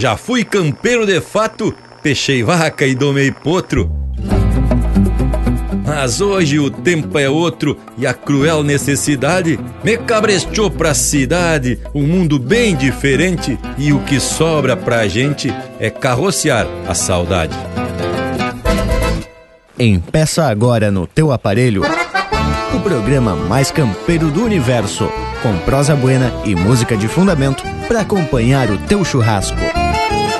Já fui campeiro de fato, peixei vaca e domei potro. Mas hoje o tempo é outro e a cruel necessidade me cabresteou pra cidade, um mundo bem diferente e o que sobra pra gente é carrocear a saudade. Empeça agora no teu aparelho o programa mais campeiro do universo, com prosa buena e música de fundamento para acompanhar o teu churrasco.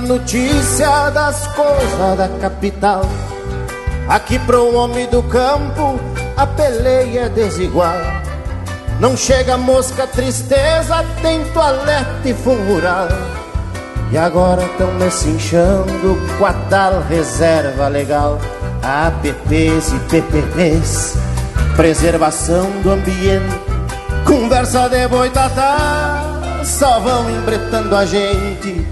Notícia das coisas da capital. Aqui pro homem do campo a peleia é desigual. Não chega mosca, tristeza, tem toalete funeral. E agora tão me cinchando com a tal reserva legal. APPs e PPPs, preservação do ambiente. Conversa de boitatá, só vão embretando a gente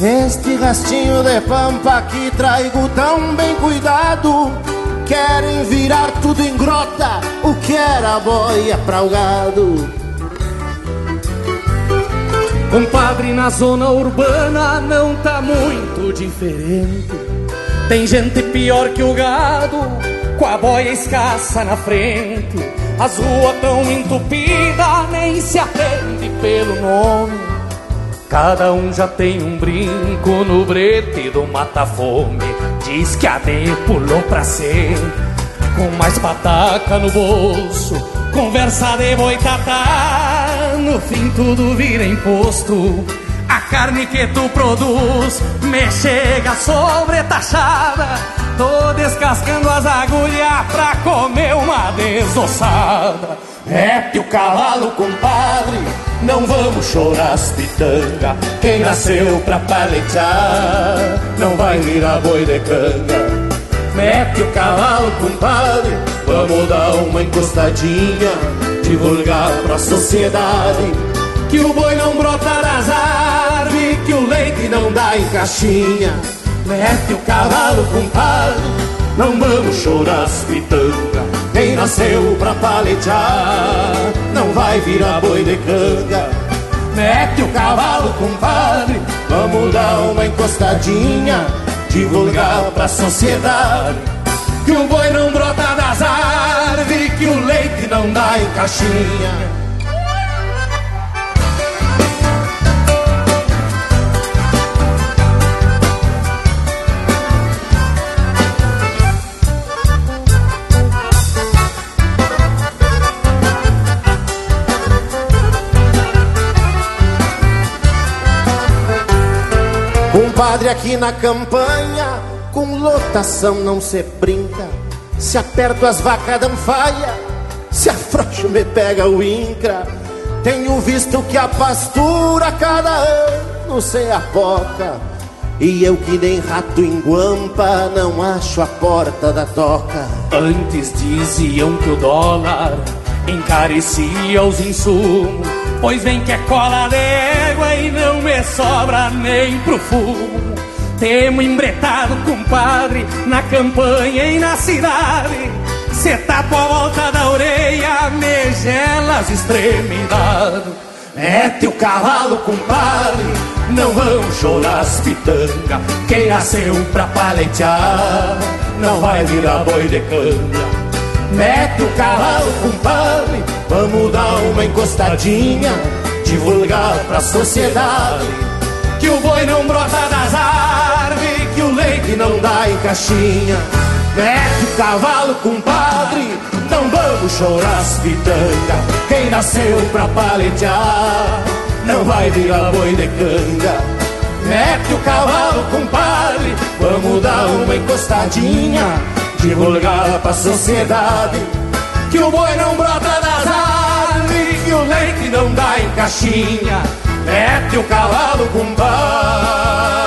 este rastinho de pampa que traigo tão bem cuidado Querem virar tudo em grota, o que era boia pra o gado. Compadre, na zona urbana não tá muito diferente. Tem gente pior que o gado, com a boia escassa na frente. As ruas tão entupidas, nem se atende pelo nome Cada um já tem um brinco no brete do mata-fome. Diz que a D pulou pra ser, com mais pataca no bolso. Conversa de boitatá, no fim tudo vira imposto. A carne que tu produz me chega sobretaxada. Tô descascando as agulhas pra comer uma desossada. Mete o cavalo, compadre não vamos chorar as pitanga Quem nasceu pra paletear? Não vai virar boi de canga. Mete o cavalo, compadre. Vamos dar uma encostadinha Divulgar pra sociedade. Que o boi não brota das árvores Que o leite não dá em caixinha. Mete o cavalo, compadre. Não vamos chorar as pitanga quem nasceu pra paletear não vai virar boi de canga. Mete o cavalo, compadre, vamos dar uma encostadinha, divulgar pra sociedade que o boi não brota das árvores, que o leite não dá em caixinha. Padre aqui na campanha, com lotação não se brinca. Se aperto as vacas dão faia, se afrouxo me pega o incra. Tenho visto que a pastura cada ano se apoca. E eu que nem rato em guampa não acho a porta da toca. Antes diziam que o dólar encarecia os insumos Pois vem que é cola d'égua e não me sobra nem pro fumo Temo embretado, compadre, na campanha e na cidade. Cê tapa a volta da orelha, me gela as extremidades. Mete o cavalo, compadre, não vão chorar as pitanga Quem nasceu pra paletear, não vai virar boi de canga Mete o cavalo, compadre, vamos dar uma encostadinha, divulgar pra sociedade que o boi não brota das árvores, que o leite não dá em caixinha. Mete o cavalo, compadre, não vamos chorar as pitanga. Quem nasceu pra paletear não vai virar boi de canga. Mete o cavalo, compadre, vamos dar uma encostadinha divulgada pra sociedade que o boi não brota nas árvores, que o leite não dá em caixinha, mete o cavalo com bar.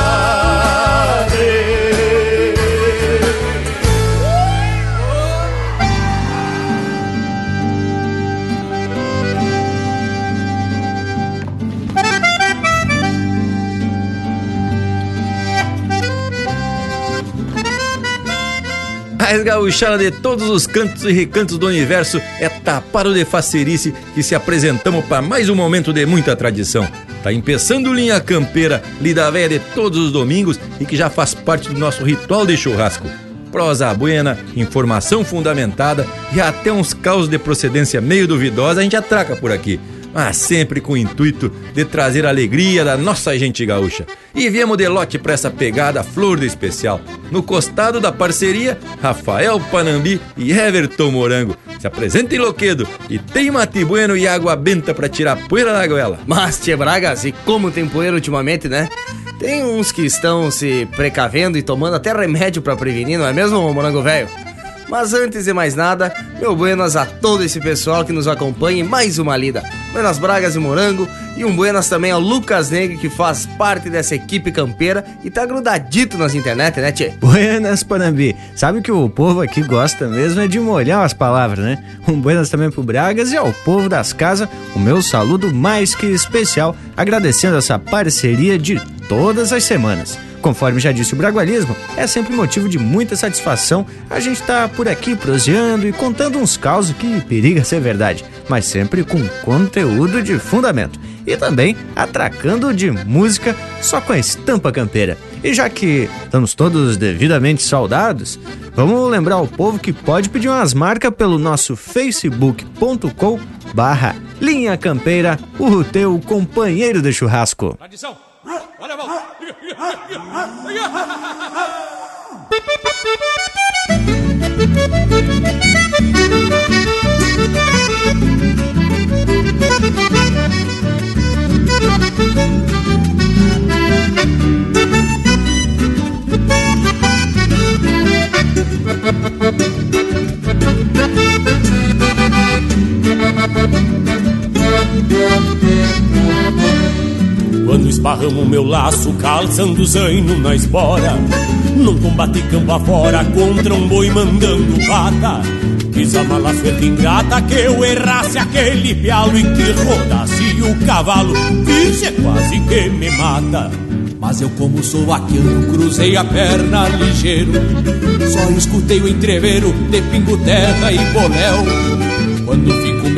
Mais gauchada de todos os cantos e recantos do universo é Taparo de Facerice que se apresentamos para mais um momento de muita tradição. Tá empeçando linha campeira, lida velha de todos os domingos e que já faz parte do nosso ritual de churrasco. Prosa buena, informação fundamentada e até uns caos de procedência meio duvidosa a gente atraca por aqui mas sempre com o intuito de trazer alegria da nossa gente gaúcha. E viemos de lote para essa pegada flor do especial. No costado da parceria, Rafael Panambi e Everton Morango. Se apresentem loquedo e tem mate bueno e água benta para tirar poeira da goela. Mas, Tia Bragas, e como tem poeira ultimamente, né? Tem uns que estão se precavendo e tomando até remédio para prevenir, não é mesmo, Morango Velho? Mas antes de mais nada, meu buenas a todo esse pessoal que nos acompanha em mais uma lida. Buenas Bragas e Morango e um buenas também ao Lucas Negre que faz parte dessa equipe campeira e tá grudadito nas internet, né, tchê? Buenas, Panambi. Sabe que o povo aqui gosta mesmo é de molhar as palavras, né? Um buenas também pro Bragas e ao povo das casas, o meu saludo mais que especial, agradecendo essa parceria de todas as semanas. Conforme já disse o Bragualismo, é sempre motivo de muita satisfação a gente estar tá por aqui proseando e contando uns causos que periga ser verdade, mas sempre com conteúdo de fundamento. E também atracando de música só com a estampa campeira. E já que estamos todos devidamente saudados, vamos lembrar ao povo que pode pedir umas marcas pelo nosso facebook.com barra Linha Campeira, o teu companheiro de churrasco. Tradição. Olha a esparramo meu laço, calçando zaino na espora. Num combate campo afora contra um boi mandando pata. Quis a mala feita ingrata que eu errasse aquele pialo E que rodasse o cavalo, vixe, quase que me mata. Mas eu como sou vaqueiro, cruzei a perna ligeiro. Só escutei o entreveiro de pingo terra e boléu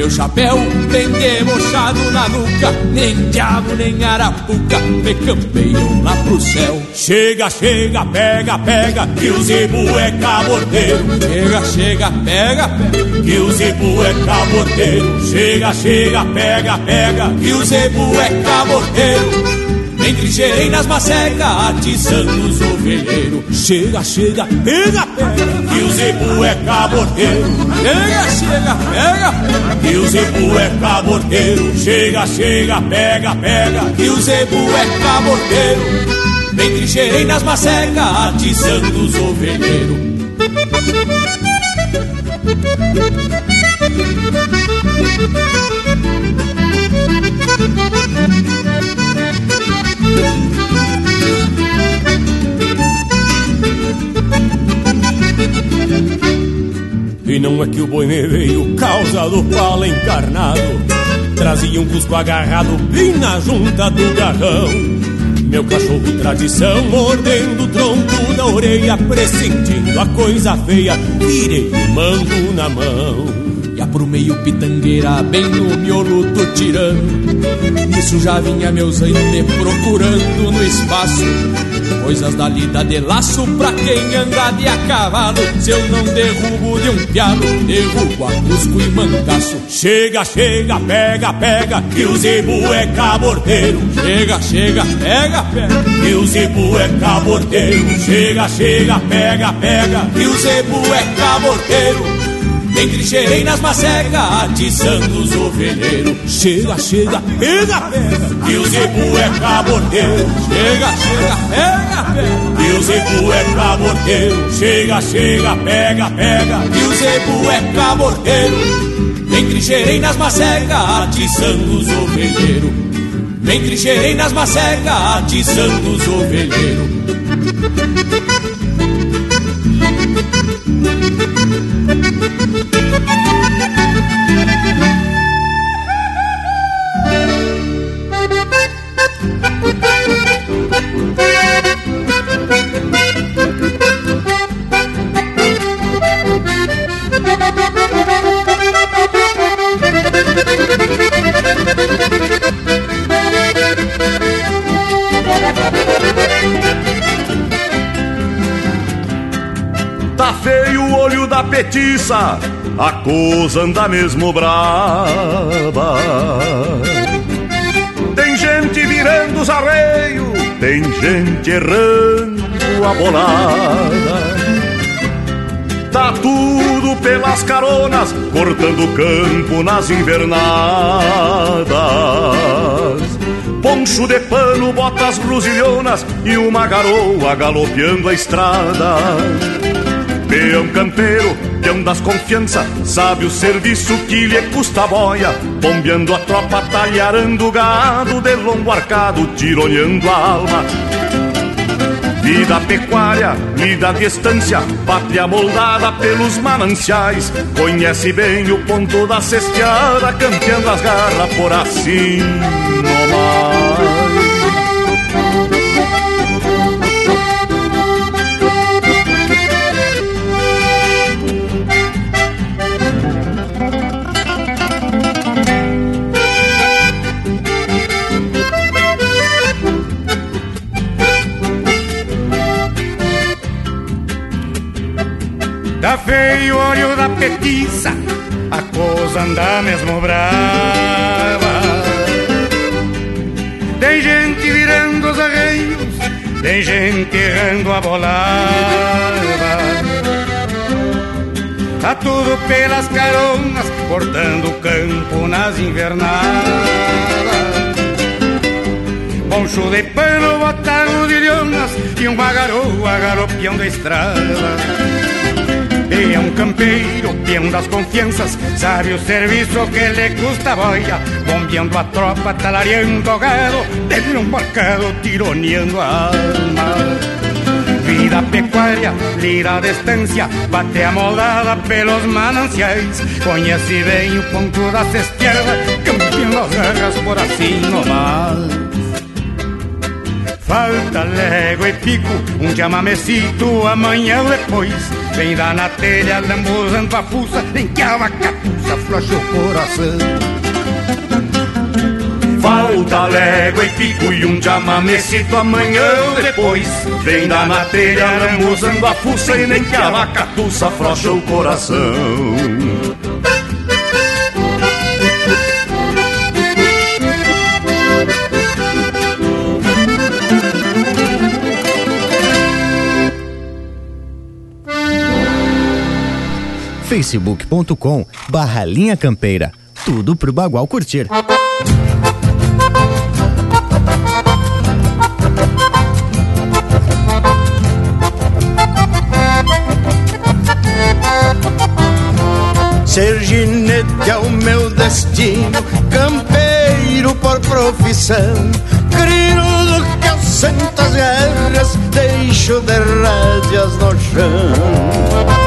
meu chapéu bem debochado na nuca Nem diabo nem arapuca me campeiam lá pro céu. Chega, chega, pega, pega, que o zebu é cabordeiro Chega, chega, pega, pega, que o zebu é cabordeiro Chega, chega, pega, pega, que o zebu é cabordeiro entre gerei nas macecas, atiçando os ovelheiros. Chega, chega, pega, pega, que o zebu é cabordeiro. Chega, chega, pega, que o zebu é cabordeiro. Chega, chega, pega, pega, que o zebu é cabordeiro. Entre gerei nas macecas, atiçando os ovelheiros. E não é que o boi me veio causa do pala encarnado Trazia um cusco agarrado bem na junta do garrão Meu cachorro tradição mordendo o tronco da orelha Pressentindo a coisa feia, tirei o mango na mão pro meio pitangueira, bem no miolo do tirando. Nisso já vinha meus me procurando no espaço. Coisas da lida de laço pra quem anda de a cavalo. Se eu não derrubo de um pialo, derrubo a cusco e mancaço. Chega, chega, pega, pega, que o zebu é cabordeiro. Chega, chega, pega, pega, que o zebu é cabordeiro. Chega, chega, pega, pega, que o zebu é cabordeiro. Entrincheirei nas macecas, atiçando os ovelheiros. Chega, chega, pega, pega, que o zebu é cabordeiro. Chega, chega, pega, pega, que o zebu é cabordeiro. Chega, chega, pega, pega, que o zebu é cabordeiro. Me encrincheirei nas macecas, atiçando os ovelheiros. Me encrincheirei nas macecas, atiçando os ovelheiros. A coisa anda mesmo brava. Tem gente virando os arreios, tem gente errando a bolada. Tá tudo pelas caronas, cortando campo nas invernadas. Poncho de pano, botas gruzilhonas e uma garoa galopeando a estrada. Peão campeiro, peão das confiança, sabe o serviço que lhe custa a boia, bombeando a tropa, talharando o gado, de longo arcado, tironeando a alma. Vida pecuária, lida à distância, pátria moldada pelos mananciais, conhece bem o ponto da cesteada, campeando as garras por assim nomás. Tá feio o olho da petiça, a coisa anda mesmo brava. Tem gente virando os arreios, tem gente errando a bolada. Tá tudo pelas caronas, cortando o campo nas invernadas. Poncho de pano, botar rodilhonas e uma garoa galopeando a estrada. Peão campeiro, peão das confianças, sabe o que lhe custa boia, bombeando a tropa, talareando o gado, dentro um barcado, tironeando a alma. Vida pecuária, lira a distância, bate a moldada pelos mananciais, conhece bem o ponto da cesteada, campeando as garras por assim nomás. Falta légua e pico, um chamamecito amanhã ou depois. Vem dar na telha, lambuzando a fuça, em que a vacapuça flocha o coração. Falta légua e pico e um chamamecito amanhã ou depois. Vem dar na telha, lambuzando a fuça e nem que a vacatuça frocha o coração. facebook.com barra linha campeira. Tudo pro Bagual curtir. Ser ginete é o meu destino, campeiro por profissão. Crioulo que assenta as guerras, deixo de rédeas no chão.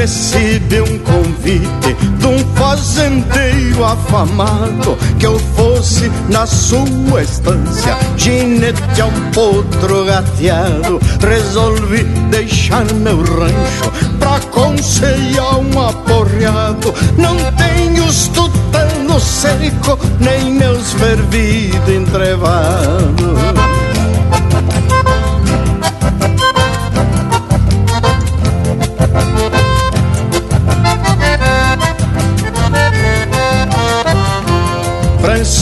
Recebi um convite de um fazendeiro afamado que eu fosse na sua estância, ginete a um potro gateado. Resolvi deixar meu rancho pra conselhar um aporreado. Não tenho os tutanos seco, nem meus fervidos entrevados.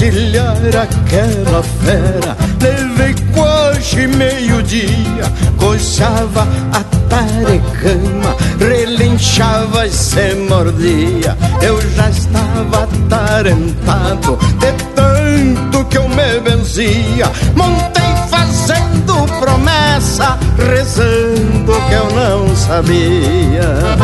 Encilhar aquela fera. Levei hoje meio-dia Coçava a tarecama Relinchava e se mordia. Eu já estava atarentado De tanto que eu me benzia. Montei fazendo promessa Rezando que eu não sabia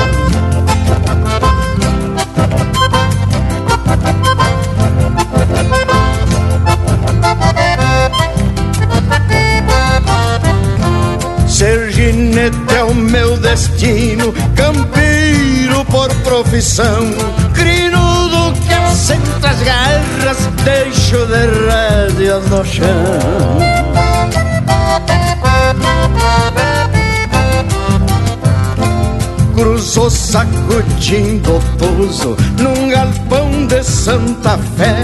Serginete é o meu destino, campeiro por profissão, crinudo que assenta as garras, deixo de rédeas no chão. Cruzou sacudindo o pouso num galpão de Santa Fé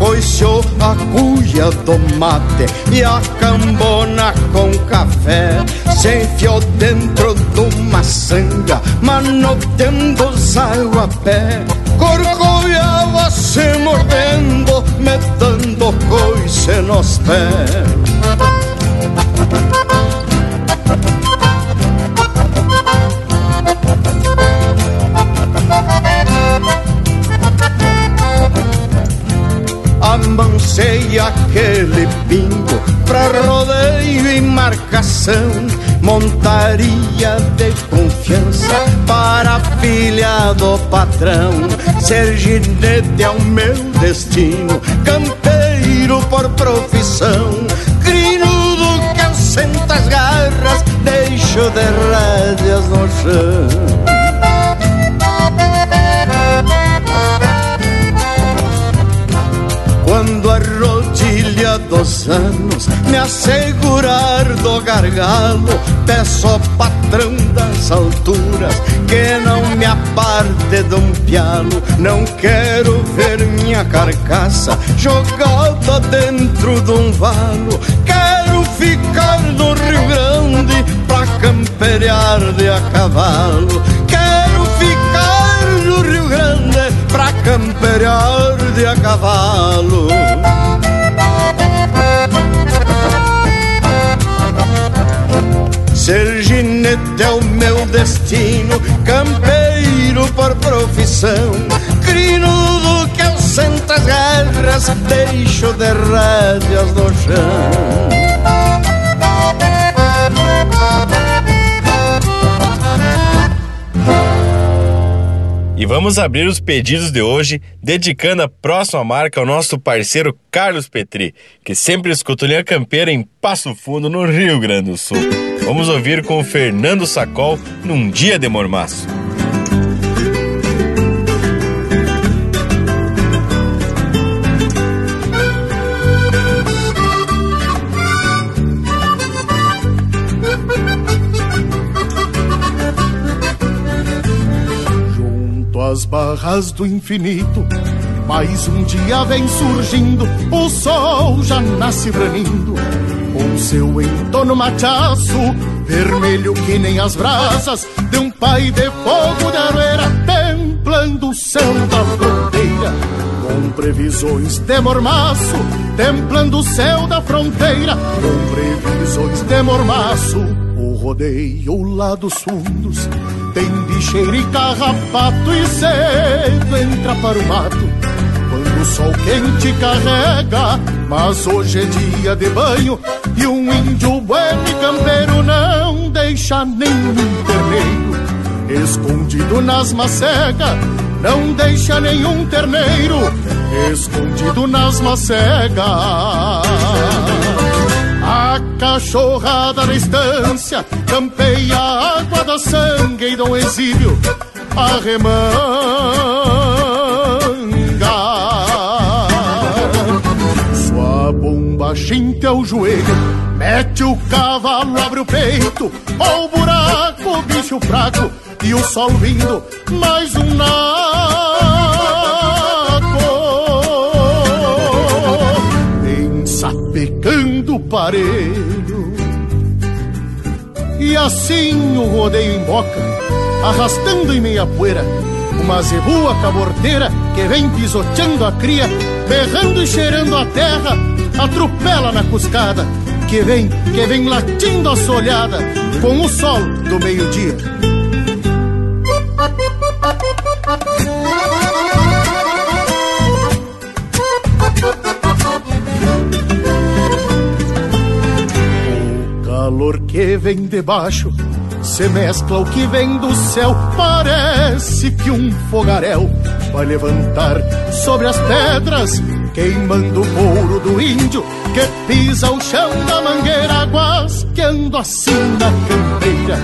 coixou a cuia do mate e a cambona com café. Se enfiou dentro de uma sanga, manoteando os pé. Corcoviava se mordendo, metendo coice nos pés. Amancei aquele pingo pra rodeio e marcação, montaria de confiança para a filha do patrão. Ser ginete é o meu destino, campeiro por profissão, crinudo que assenta as garras, deixo de rédeas no chão. Quando a rodilha dos anos me assegurar do gargalo, peço ao patrão das alturas que não me aparte de um pialo. Não quero ver minha carcaça jogada dentro de um valo. Quero ficar no Rio Grande pra camperear de a cavalo. Quero pra camperear de a cavalo. Ser ginete é o meu destino, campeiro por profissão, crinudo que ausenta as guerras, deixo de rédeas no chão. E vamos abrir os pedidos de hoje, dedicando a próxima marca ao nosso parceiro Carlos Petri, que sempre escuta Linha Campeira em Passo Fundo, no Rio Grande do Sul. Vamos ouvir com o Fernando Sacol num dia de mormaço. Barras do infinito. Mais um dia vem surgindo, o sol já nasce branindo. Com seu entorno machaço, vermelho que nem as brasas de um pai de fogo de aroeira, templando o céu da fronteira. Com previsões de mormaço, templando o céu da fronteira. Com previsões de mormaço, o rodeio lá dos fundos tem bicheiro e carrapato e cedo entra para o mato. Quando o sol quente carrega Mas hoje é dia de banho E um índio bueno e campeiro não deixa nenhum terneiro. Escondido nas macegas Não deixa nenhum terneiro. Escondido nas macegas a cachorrada na estância campeia a água da sangue e dão exílio a remanga. Sua bomba xinte ao joelho, mete o cavalo, abre o peito, ó o buraco, o bicho fraco e o sol vindo, mais um naco. Parelho. E assim o rodeio emboca, arrastando em meia poeira, uma zebua caborteira que vem pisoteando a cria, berrando e cheirando a terra, atropela na cuscada, que vem, que vem latindo a solhada com o sol do meio-dia. Calor que vem de baixo se mescla o que vem do céu, parece que um fogaréu vai levantar sobre as pedras, queimando o couro do índio que pisa o chão da mangueira, guasqueando assim na campeira,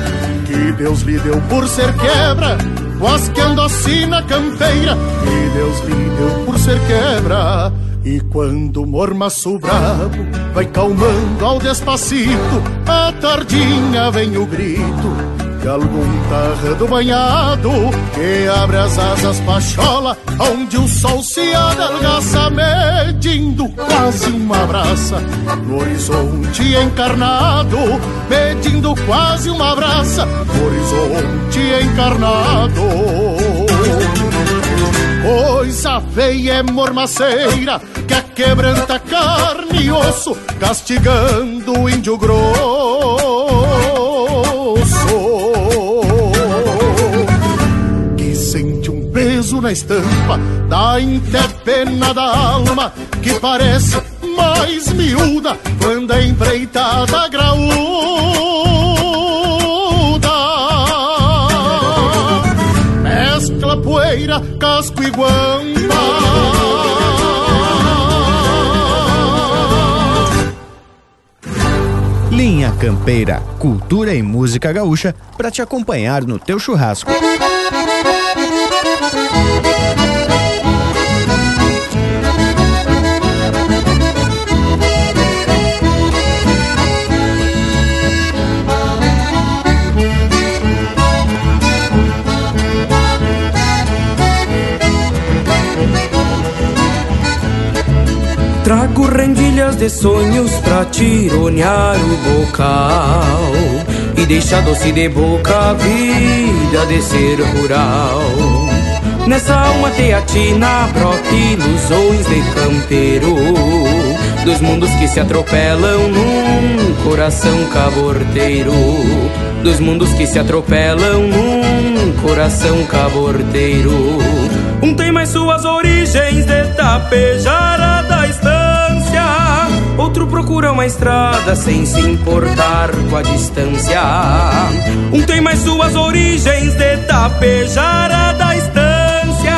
que Deus lhe deu por ser quebra, guasqueando assim na campeira, que Deus lhe deu por ser quebra. E quando o mormaço bravo vai calmando ao despacito, a tardinha vem o grito de algum tardo banhado que abre as asas pachola, onde o sol se adelgaça, medindo quase uma braça no horizonte encarnado, medindo quase uma braça no horizonte encarnado. Coisa feia é mormaceira que quebranta carne e osso, castigando o índio grosso. Que sente um peso na estampa da interpena da alma, que parece mais miúda quando é empreitada graúda. Casco e. Linha Campeira, cultura e música gaúcha para te acompanhar no teu churrasco. Trago rendilhas de sonhos pra tironear o bocal. E deixar doce de boca a vida de ser rural. Nessa alma teatina brota ilusões de campeiro. Dos mundos que se atropelam num coração caborteiro. Dos mundos que se atropelam num coração caborteiro. Um tem mais suas origens de estância Outro procura uma estrada sem se importar com a distância. Um tem mais suas origens de tapejara da estância.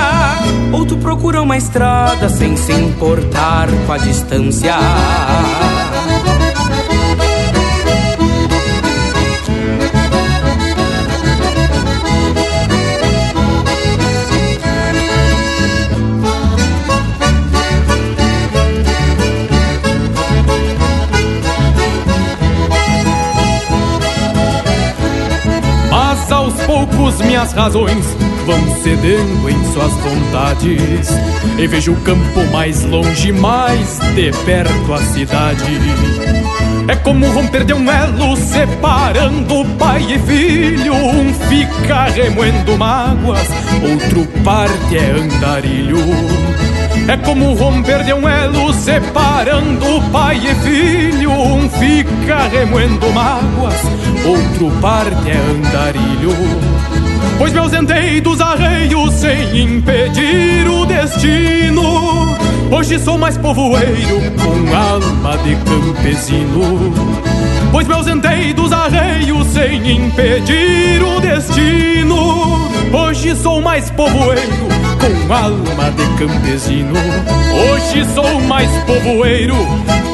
Outro procura uma estrada sem se importar com a distância minhas razões vão cedendo em suas vontades. E vejo o campo mais longe, mais de perto a cidade. É como romper de um elo separando pai e filho. Um fica remoendo mágoas, outro parte é andarilho. É como romper de um elo separando pai e filho. Um fica remoendo mágoas, outro parte é andarilho Pois me ausentei dos arreios sem impedir o destino. Hoje sou mais povoeiro com alma de campesino. Pois me ausentei dos arreios sem impedir o destino. Hoje sou mais povoeiro com alma de campesino. Hoje sou mais povoeiro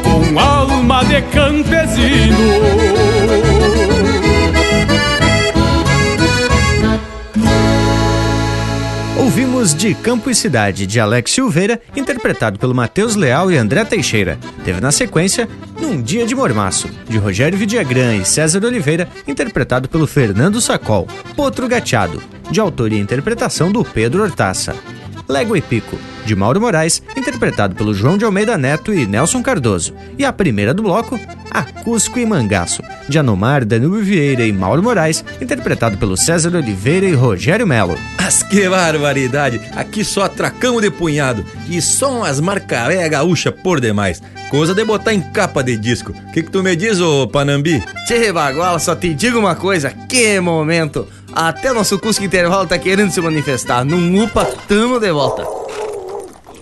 com alma de campesino Ouvimos de Campo e Cidade, de Alex Silveira, interpretado pelo Matheus Leal e André Teixeira. Teve na sequência Num Dia de Mormaço, de Rogério Vidagrã e César Oliveira, interpretado pelo Fernando Sacol. Potro Gateado, de autoria e interpretação do Pedro Hortaça. Légua e Pico, de Mauro Moraes, interpretado pelo João de Almeida Neto e Nelson Cardoso. E a primeira do bloco, A Cusco e Mangaço, de Anomar, Danilo Vieira e Mauro Moraes, interpretado pelo César Oliveira e Rogério Melo. Mas que barbaridade! Aqui só atracamos de punhado e só umas marcaré gaúcha por demais. Coisa de botar em capa de disco. O que, que tu me diz, ô Panambi? Tchê, Baguala, só te digo uma coisa, que momento! Até nosso Cusco Intervalo tá querendo se manifestar. Num UPA, tamo de volta.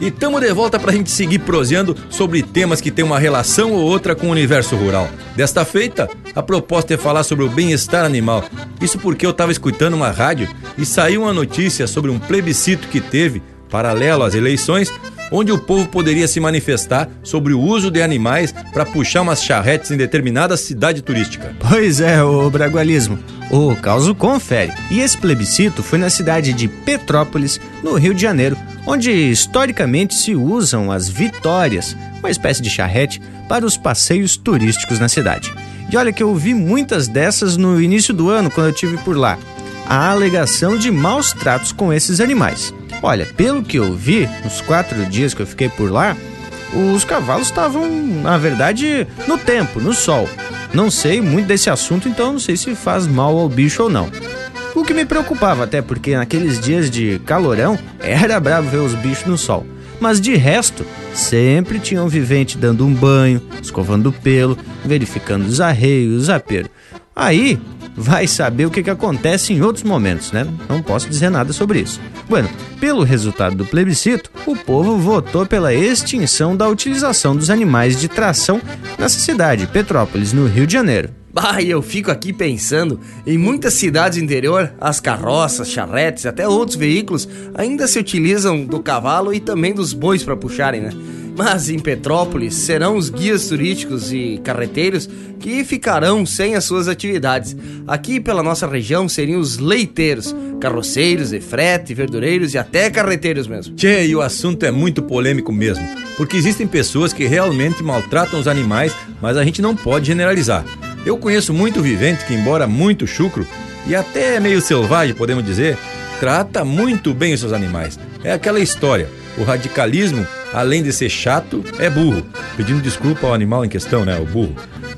E tamo de volta pra gente seguir proseando sobre temas que têm uma relação ou outra com o universo rural. Desta feita, a proposta é falar sobre o bem-estar animal. Isso porque eu tava escutando uma rádio e saiu uma notícia sobre um plebiscito que teve, paralelo às eleições, onde o povo poderia se manifestar sobre o uso de animais para puxar umas charretes em determinada cidade turística. Pois é, o bragualismo. O caso confere. E esse plebiscito foi na cidade de Petrópolis, no Rio de Janeiro, onde historicamente se usam as vitórias, uma espécie de charrete, para os passeios turísticos na cidade. E olha que eu vi muitas dessas no início do ano, quando eu tive por lá. A alegação de maus tratos com esses animais. Olha, pelo que eu vi, nos quatro dias que eu fiquei por lá, os cavalos estavam, na verdade, no tempo, no sol. Não sei muito desse assunto, então não sei se faz mal ao bicho ou não. O que me preocupava até porque naqueles dias de calorão era bravo ver os bichos no sol. Mas de resto, sempre tinha um vivente dando um banho, escovando o pelo, verificando os arreios, os aperos. Aí, vai saber o que, que acontece em outros momentos, né? Não posso dizer nada sobre isso. Bueno, pelo resultado do plebiscito, o povo votou pela extinção da utilização dos animais de tração nessa cidade, Petrópolis, no Rio de Janeiro. Bah, e eu fico aqui pensando, em muitas cidades do interior, as carroças, charretes, até outros veículos ainda se utilizam do cavalo e também dos bois para puxarem, né? Mas em Petrópolis serão os guias turísticos e carreteiros que ficarão sem as suas atividades. Aqui pela nossa região seriam os leiteiros, carroceiros de frete, verdureiros e até carreteiros mesmo. Tchê, e o assunto é muito polêmico mesmo, porque existem pessoas que realmente maltratam os animais, mas a gente não pode generalizar. Eu conheço muito vivente que, embora muito chucro e até meio selvagem, podemos dizer, trata muito bem os seus animais. É aquela história. O radicalismo, além de ser chato, é burro. Pedindo desculpa ao animal em questão, né? O burro.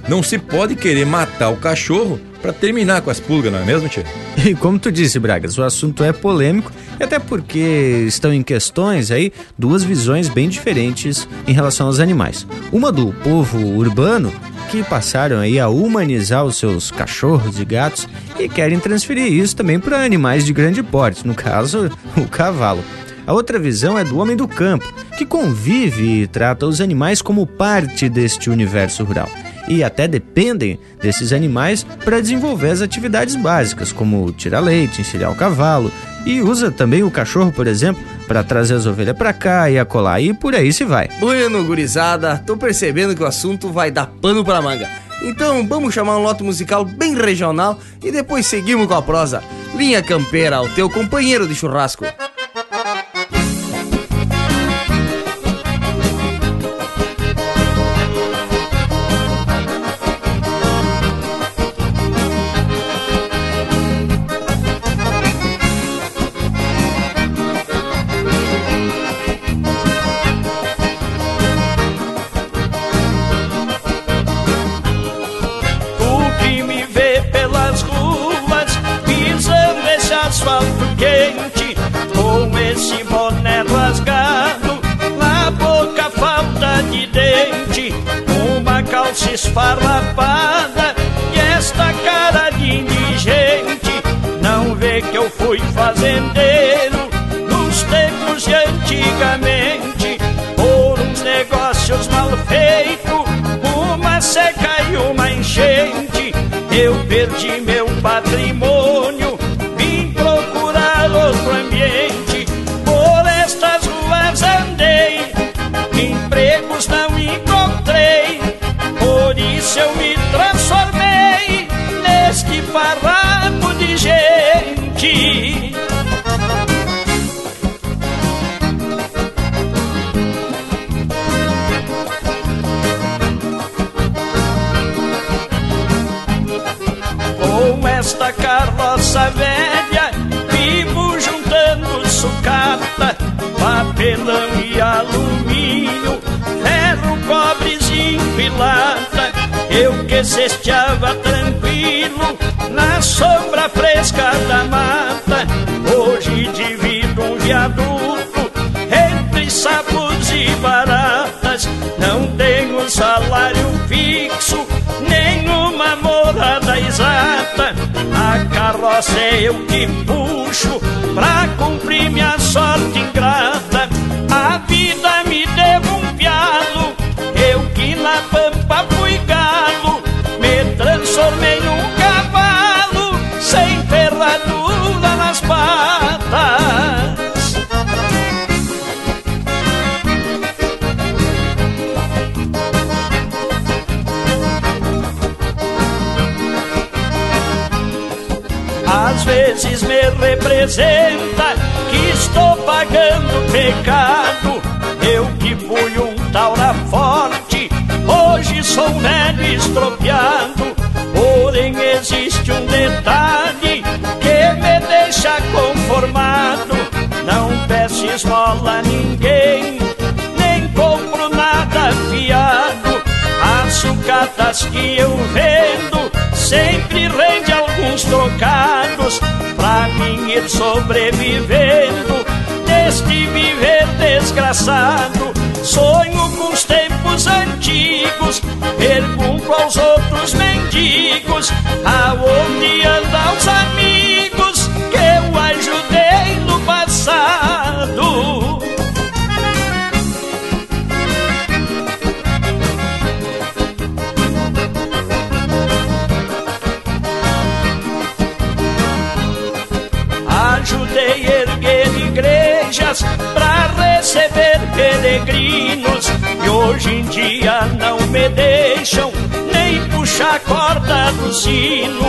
Não se pode querer matar o cachorro para terminar com as pulgas, não é mesmo, Tia? E como tu disse, Bragas, o assunto é polêmico e até porque estão em questões aí duas visões bem diferentes em relação aos animais. Uma do povo urbano que passaram aí a humanizar os seus cachorros e gatos e querem transferir isso também para animais de grande porte, no caso, o cavalo. A outra visão é do homem do campo, que convive e trata os animais como parte deste universo rural. E até dependem desses animais para desenvolver as atividades básicas, como tirar leite, encilhar o cavalo, e usa também o cachorro, por exemplo, para trazer as ovelhas para cá e acolar e por aí se vai. Bueno, gurizada, tô percebendo que o assunto vai dar pano pra manga. Então vamos chamar um lote musical bem regional e depois seguimos com a prosa. Linha Campeira, o teu companheiro de churrasco. Esfarrapada e esta cara de indigente. Não vê que eu fui fazendeiro nos tempos de antigamente, por uns negócios mal feitos uma seca e uma enchente. Eu perdi meu patrimônio, Cesteava tranquilo na sombra fresca da mata, hoje divido um viaduto entre sapos e baratas. Não tenho salário fixo, nenhuma morada exata. A carroça é eu que puxo pra cumprir minha sorte ingrata. Representa que estou pagando pecado. Eu que fui um taura forte, hoje sou um velho estropiado. Porém existe um detalhe que me deixa conformado. Não peço esmola a ninguém, As sucatas que eu vendo sempre rende alguns trocados pra mim ir sobrevivendo deste viver desgraçado. Sonho com os tempos antigos, pergunto aos outros mendigos aonde andam os amigos que eu ajudei no passado. Igrejas receber peregrinos e hoje em dia não me deixam nem puxar a corda do sino.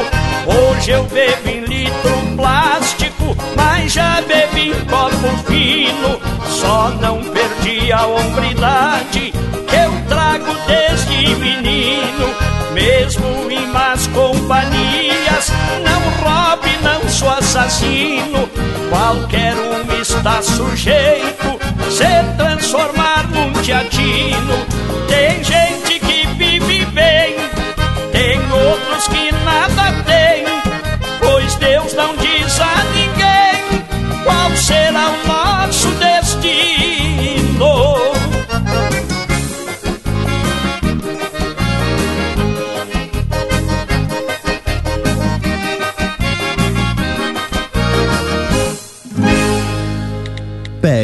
Hoje eu bebo em litro plástico, mas já bebi em copo fino. Só não perdi a hombridade que eu trago desde menino. Mesmo em más companhias, não roube, não sou assassino. Qualquer um está sujeito se transformar num teatino.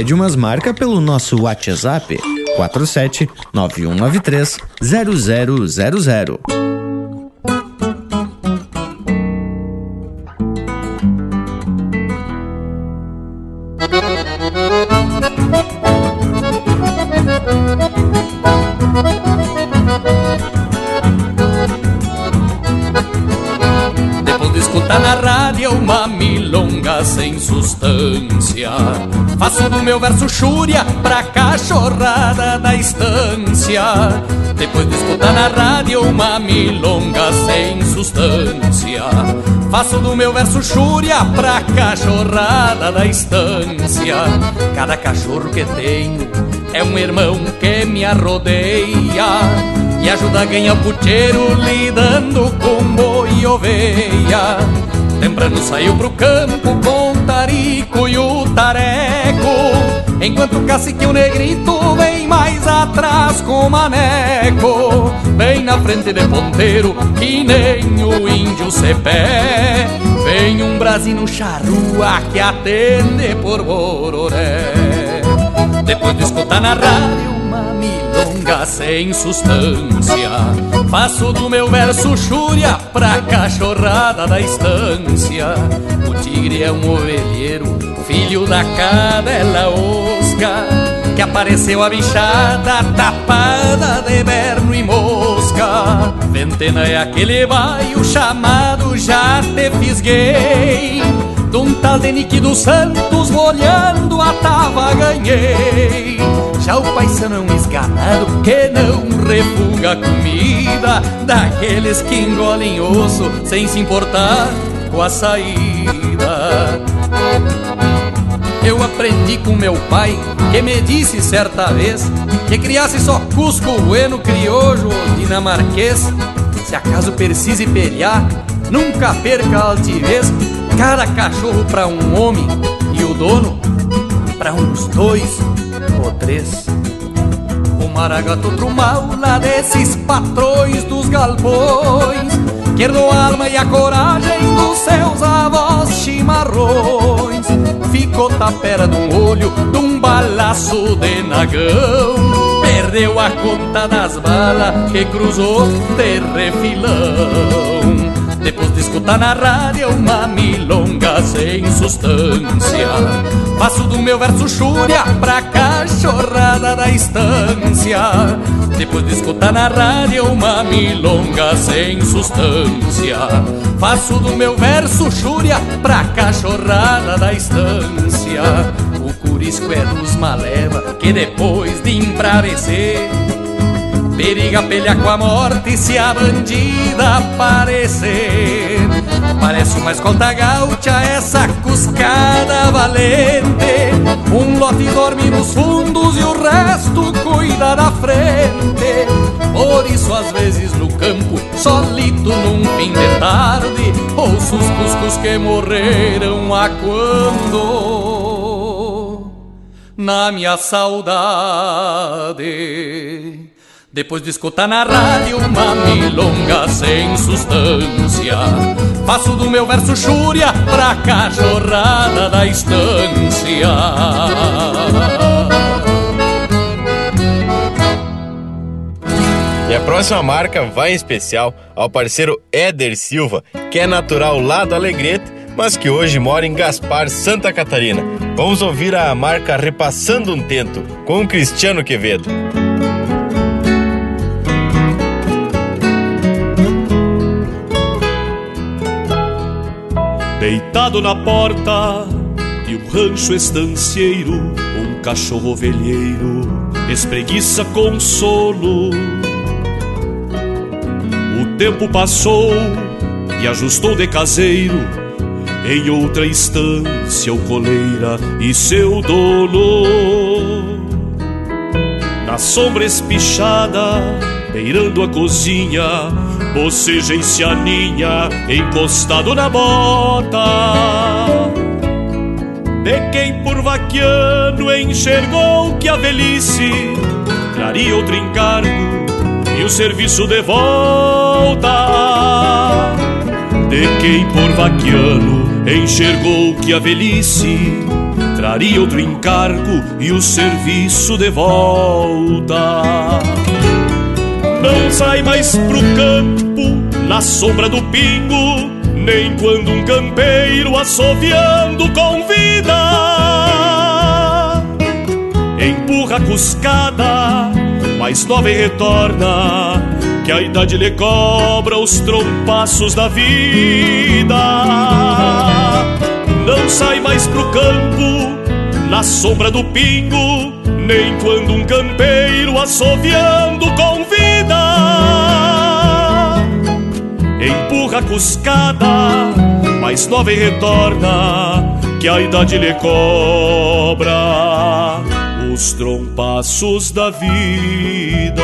Pede umas marcas pelo nosso WhatsApp 47 9193 0000. Depois de escutar na rádio uma milonga sem sustância Faço do meu verso chúria pra cachorrada da estância. Depois de escutar na rádio uma milonga sem sustância. Faço do meu verso chúria pra cachorrada da estância. Cada cachorro que tenho é um irmão que me arrodeia e ajuda a ganhar puteiro lidando com boi e oveia Temprano saiu pro campo com o tarico e o tareco. Enquanto o cacique e o negrito vem mais atrás com o maneco. Bem na frente de ponteiro que nem o índio cepé Vem um brasino charrua que atende por bororé. Depois de escutar na rádio sem sustância. Faço do meu verso chúria pra cachorrada da estância. O tigre é um ovelheiro, filho da cadela osca Que apareceu a bichada tapada de berno e mosca. Ventena é aquele baio chamado jate me fisguei De um tal de Santos Olhando a tava ganhei Já o paisano é um esganado Que não refuga comida Daqueles que engolem osso Sem se importar com a saída eu aprendi com meu pai, que me disse certa vez que criasse só Cusco, Bueno, Criojo Dinamarquês. Se acaso precise pelear, nunca perca a altivez. Cada cachorro pra um homem e o dono pra uns dois ou três. O maragato mal lá desses patrões dos galpões que a alma e a coragem dos seus avós chimarrões. Ficou tapera de um olho, de um balaço de nagão. Perdeu a conta das balas que cruzou de refilão. Depois de escutar na rádio uma milonga sem substância Faço do meu verso chúria pra cachorrada da estância. Depois de escutar na rádio uma milonga sem substância Faço do meu verso chúria pra cachorrada da estância. O curisco é dos maleva que depois de embravecer Periga pelha com a morte se a bandida aparecer. Parece uma escolta gaúcha essa cuscada valente. Um lote dorme nos fundos e o resto cuida da frente. Por isso às vezes no campo, solito num fim de tarde Ouço os cuscos que morreram a quando Na minha saudade depois de escutar na rádio uma milonga sem substância Faço do meu verso chúria pra cachorrada da estância E a próxima marca vai em especial ao parceiro Éder Silva, que é natural lá do Alegrete, mas que hoje mora em Gaspar, Santa Catarina. Vamos ouvir a marca Repassando um Tento, com Cristiano Quevedo. Deitado na porta de um rancho estancieiro, um cachorro velheiro espreguiça com sono. O tempo passou e ajustou de caseiro em outra instância o coleira e seu dono. Na sombra espichada, beirando a cozinha, boceja se aninha, encostado na bota. De quem por vaquiano enxergou que a velhice traria outro encargo e o serviço de volta. De quem por vaquiano enxergou que a velhice traria outro encargo e o serviço de volta. Não sai mais pro campo na sombra do pingo, nem quando um campeiro assoviando convida. Empurra a cuscada, mais nova e retorna, que a idade lhe cobra os trompaços da vida. Não sai mais pro campo na sombra do pingo, nem quando um campeiro assoviando convida. Empurra a cuscada, mais nova e retorna, que a idade lhe cobra os trompaços da vida.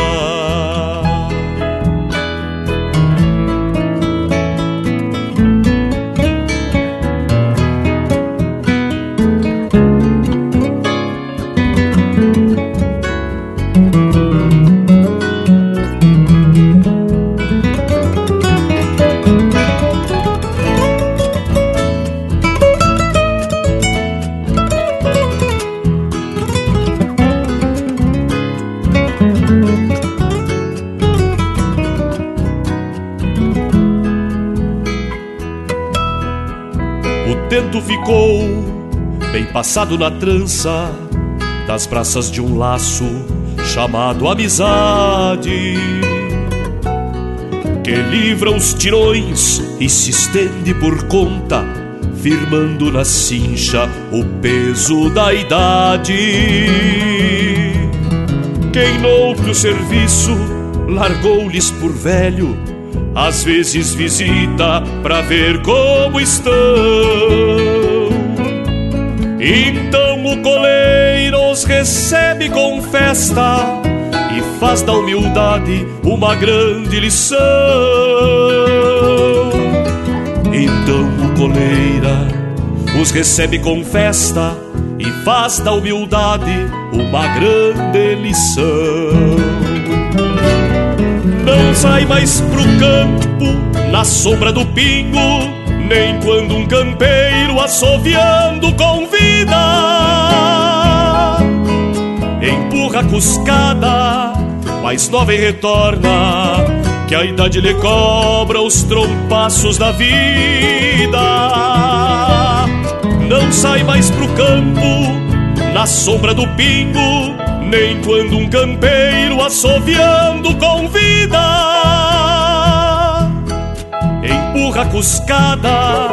Ficou bem passado na trança das braças de um laço chamado amizade. que livra os tirões e se estende por conta, firmando na cincha o peso da idade. Quem noutro serviço largou-lhes por velho, às vezes visita pra ver como estão. Então o coleiro os recebe com festa e faz da humildade uma grande lição. Então o coleira os recebe com festa e faz da humildade uma grande lição. Não sai mais pro campo na sombra do pingo, nem quando um campeiro assoviando convida empurra a cuscada, mais nova e retorna, que a idade lhe cobra os trompaços da vida. Não sai mais pro campo, na sombra do pingo, nem quando um campeiro assoviando convida. A cuscada,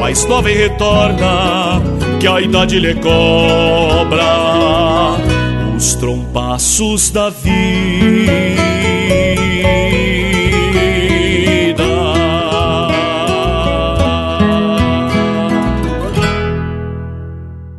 mais nova e retorna, que a idade lhe cobra os trompaços da vida.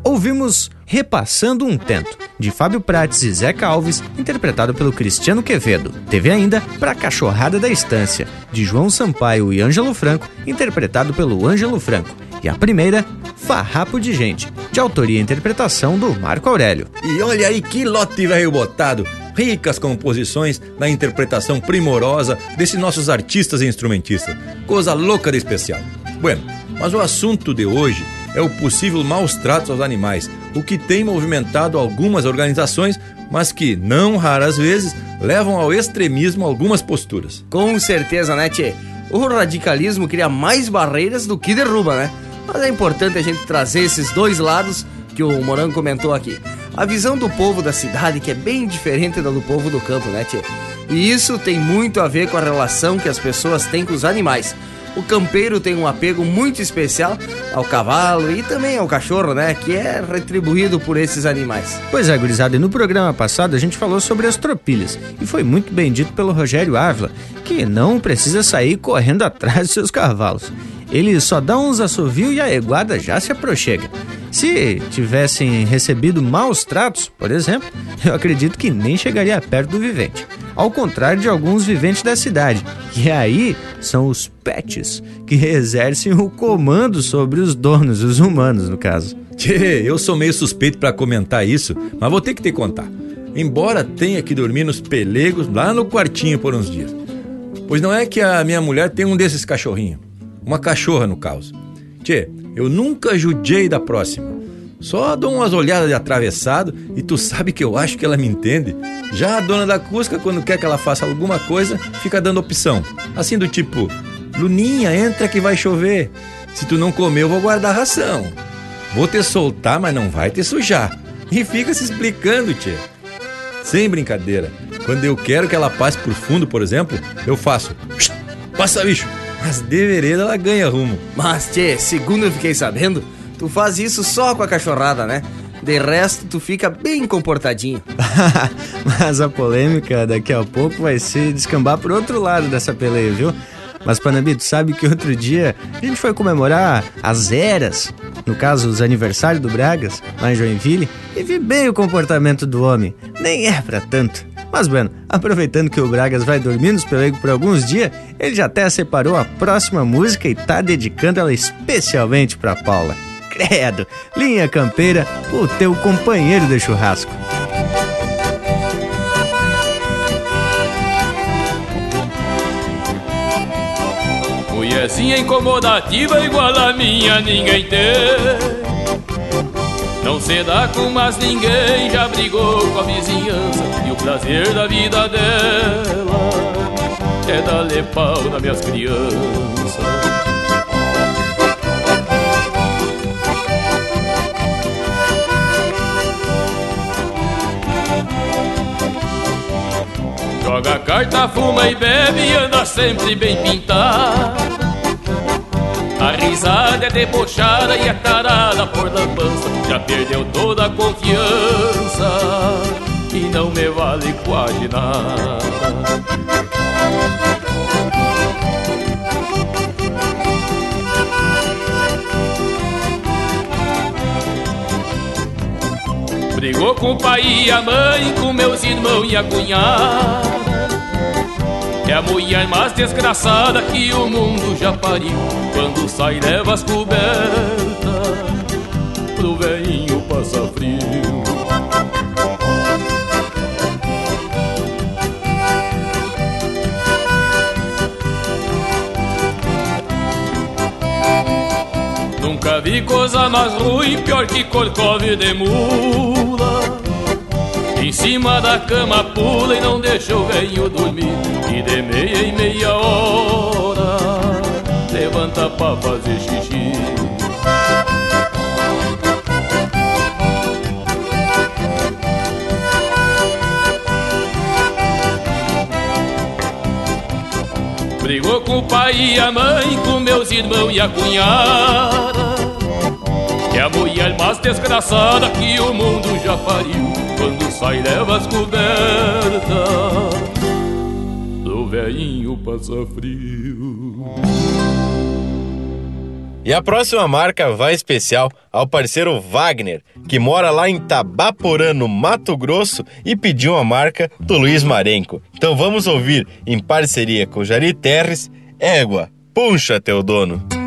Ouvimos Repassando um Tento, de Fábio Prates e Zeca Alves, interpretado pelo Cristiano Quevedo. Teve ainda Pra Cachorrada da Estância, de João Sampaio e Ângelo Franco, interpretado pelo Ângelo Franco. E a primeira, Farrapo de Gente, de autoria e interpretação do Marco Aurélio. E olha aí que lote velho botado! Ricas composições na interpretação primorosa desses nossos artistas e instrumentistas. Coisa louca de especial. Bueno, mas o assunto de hoje é o possível maus tratos aos animais, o que tem movimentado algumas organizações, mas que, não raras vezes, levam ao extremismo algumas posturas. Com certeza, né, Tchê? O radicalismo cria mais barreiras do que derruba, né? Mas é importante a gente trazer esses dois lados que o Morango comentou aqui. A visão do povo da cidade, que é bem diferente da do povo do campo, né, tia? E isso tem muito a ver com a relação que as pessoas têm com os animais. O campeiro tem um apego muito especial ao cavalo e também ao cachorro, né? Que é retribuído por esses animais. Pois é, gurizada, e no programa passado a gente falou sobre as tropilhas. E foi muito bem dito pelo Rogério Ávila que não precisa sair correndo atrás de seus cavalos. Ele só dá uns assovios e a eguada já se aproxega. Se tivessem recebido maus tratos, por exemplo, eu acredito que nem chegaria perto do vivente. Ao contrário de alguns viventes da cidade, que aí são os pets, que exercem o comando sobre os donos, os humanos, no caso. Tchê, eu sou meio suspeito para comentar isso, mas vou ter que te contar. Embora tenha que dormir nos pelegos lá no quartinho por uns dias. Pois não é que a minha mulher tem um desses cachorrinhos. Uma cachorra, no caso. Tchê, eu nunca judiei da próxima. Só dou umas olhadas de atravessado e tu sabe que eu acho que ela me entende. Já a dona da Cusca, quando quer que ela faça alguma coisa, fica dando opção. Assim do tipo, Luninha, entra que vai chover. Se tu não comer, eu vou guardar ração. Vou te soltar, mas não vai te sujar. E fica se explicando, tia. Sem brincadeira. Quando eu quero que ela passe por fundo, por exemplo, eu faço. Passa, bicho! Mas de vereda ela ganha rumo. Mas, tchê, segundo eu fiquei sabendo, tu faz isso só com a cachorrada, né? De resto, tu fica bem comportadinho. Mas a polêmica daqui a pouco vai se descambar por outro lado dessa peleia, viu? Mas, Panambito, sabe que outro dia a gente foi comemorar as eras, no caso, os aniversários do Bragas, lá em Joinville, e vi bem o comportamento do homem. Nem é pra tanto. Mas, bueno, aproveitando que o Bragas vai dormir nos pelegos por alguns dias, ele já até separou a próxima música e tá dedicando ela especialmente pra Paula. Credo, linha campeira, o teu companheiro de churrasco. Mulherzinha incomodativa igual a minha ninguém tem não se dá com mais ninguém, já brigou com a vizinhança E o prazer da vida dela é dar-lhe pau nas minhas crianças Joga carta, fuma e bebe e anda sempre bem pintado. A risada é debochada e é tarada por lambança. Já perdeu toda a confiança e não me vale quase nada. Brigou com o pai e a mãe, com meus irmãos e a cunhada. É a mulher mais desgraçada que o mundo já pariu. Quando sai, leva as cobertas pro velhinho passar frio. Nunca vi coisa mais ruim, pior que corcove de mula. Cima da cama pula e não deixa o velho dormir. E de meia em meia hora levanta pra fazer xixi. Brigou com o pai e a mãe, com meus irmãos e a cunhada. É a mulher mais desgraçada que o mundo já pariu. Quando sai, leva as cobertas. Do velhinho passa frio. E a próxima marca vai especial ao parceiro Wagner, que mora lá em Tabaporã, no Mato Grosso, e pediu uma marca do Luiz Marenco. Então vamos ouvir, em parceria com Jari Terres, Égua, Puncha Teu Dono.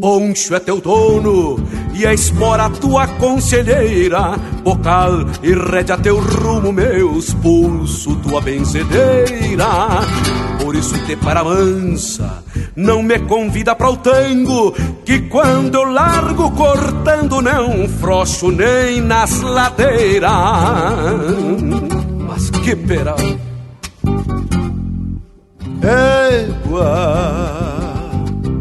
Poncho é teu dono e a espora tua conselheira. Bocal e rédea teu rumo, meus pulso, tua benzedeira. Por isso te para mansa, não me convida para o tango, que quando eu largo cortando não frouxo nem nas ladeiras. Mas que peral! Égua,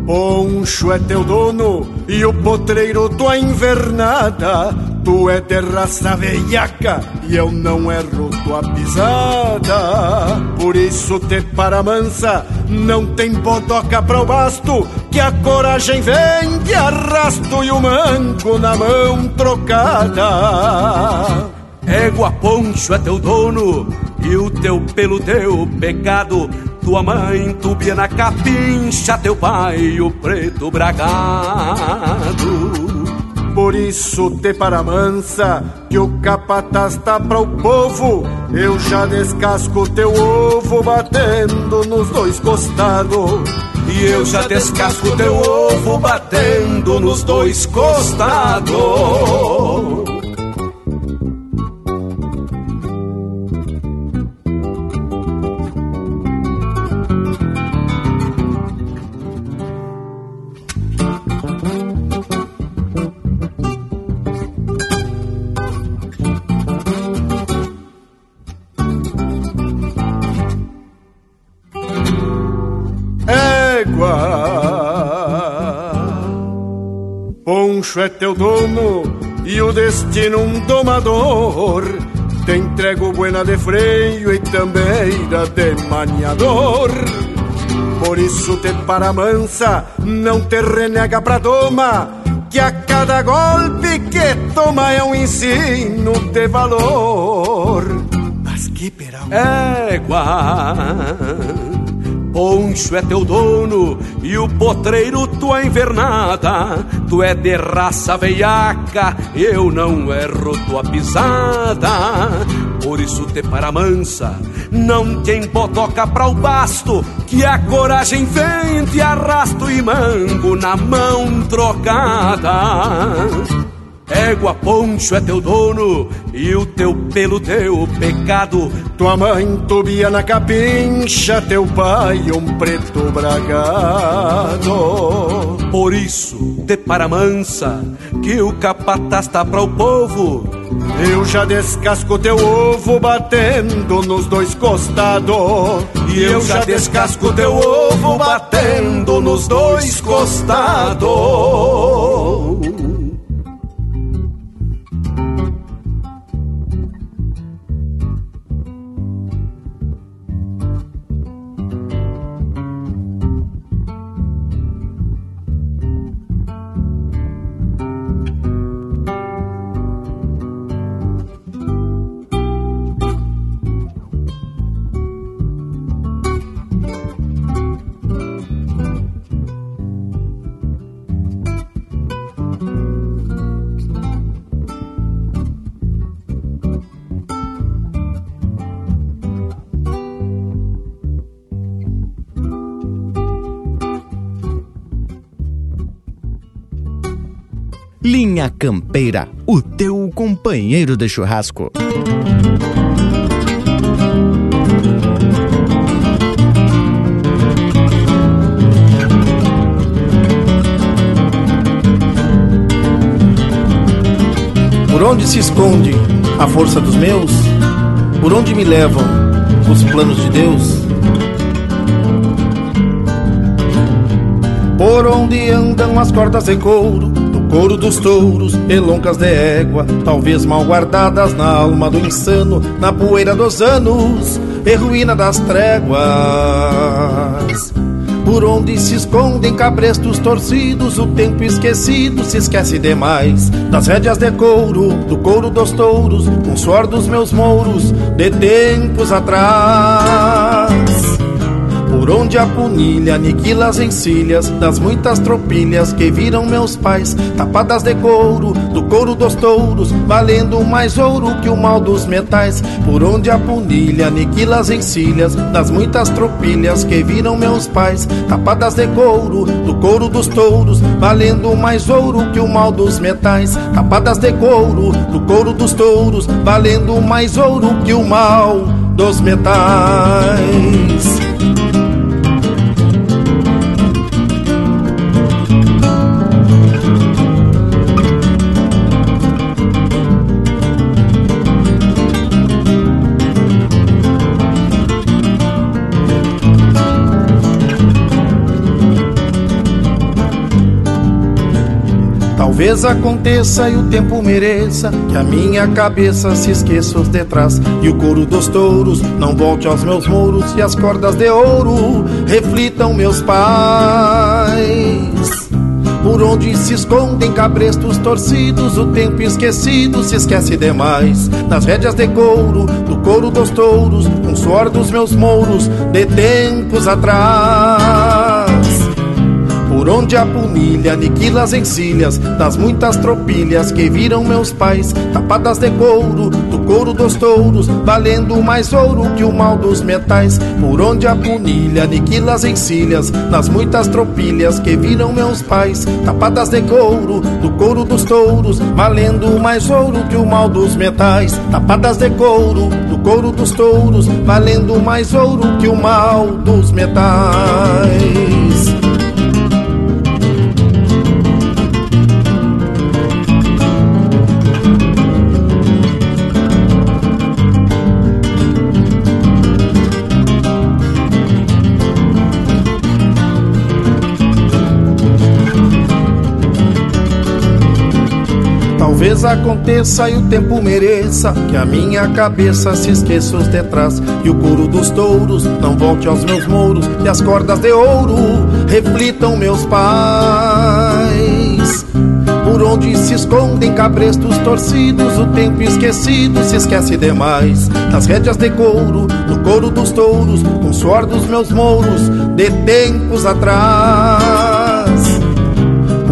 Poncho é teu dono e o potreiro tua invernada. Tu é de raça veiaca e eu não erro tua pisada. Por isso te para mansa, não tem bodoca pra o basto. Que a coragem vem de arrasto e o manco na mão trocada. Égua Poncho é teu dono e o teu pelo teu pecado. Tua mãe, tubia na capincha, teu pai, o preto bragado. Por isso te para mansa, que o capataz tá para o povo. Eu já descasco teu ovo batendo nos dois costados. E eu já descasco teu ovo batendo nos dois costados. Poncho é teu dono e o destino um domador. Te entrego buena de freio e tambeira de maniador. Por isso te para mansa, não te renega pra doma, que a cada golpe que toma é um ensino de valor. Mas que peral! Égua! Poncho é teu dono e o potreiro tua invernada. Tu é de raça veiaca, eu não erro tua pisada. Por isso te para mansa, não tem botoca pra o basto, que a coragem vem te arrasto e mango na mão trocada. Égua poncho é teu dono e o teu pelo teu pecado. Tua mãe tubia na capincha, teu pai um preto bragado. Por isso, de para mansa, que o capataz tá para o povo. Eu já descasco teu ovo batendo nos dois costados. E eu já descasco teu ovo batendo nos dois costados. Linha Campeira, o teu companheiro de churrasco. Por onde se esconde a força dos meus? Por onde me levam os planos de Deus? Por onde andam as cordas de couro Couro dos touros e de égua, talvez mal guardadas na alma do insano, na poeira dos anos e ruína das tréguas. Por onde se escondem cabrestos torcidos, o tempo esquecido se esquece demais. Das rédeas de couro, do couro dos touros, com suor dos meus mouros, de tempos atrás. Por onde a punilha aniquila as encilhas das muitas tropilhas que viram meus pais, tapadas de couro, do couro dos touros, valendo mais ouro que o mal dos metais. Por onde a punilha aniquila as encilhas das muitas tropilhas que viram meus pais, tapadas de couro, do couro dos touros, valendo mais ouro que o mal dos metais. Tapadas de couro, do couro dos touros, valendo mais ouro que o mal dos metais. Talvez aconteça e o tempo mereça que a minha cabeça se esqueça os detrás e o couro dos touros não volte aos meus mouros e as cordas de ouro reflitam meus pais. Por onde se escondem cabrestos torcidos, o tempo esquecido se esquece demais. Nas rédeas de couro, do couro dos touros, com suor dos meus mouros, de tempos atrás. Por onde a punilha aniquila as encilhas das muitas tropilhas que viram meus pais, tapadas de couro, do couro dos touros, valendo mais ouro que o mal dos metais. Por onde a punilha aniquila as encilhas das muitas tropilhas que viram meus pais, tapadas de couro, do couro dos touros, valendo mais ouro que o mal dos metais. Tapadas de couro, do couro dos touros, valendo mais ouro que o mal dos metais. Talvez aconteça e o tempo mereça que a minha cabeça se esqueça os detrás e o couro dos touros não volte aos meus mouros e as cordas de ouro reflitam meus pais. Por onde se escondem cabrestos torcidos, o tempo esquecido se esquece demais. Nas rédeas de couro, no couro dos touros, com suor dos meus mouros, de tempos atrás.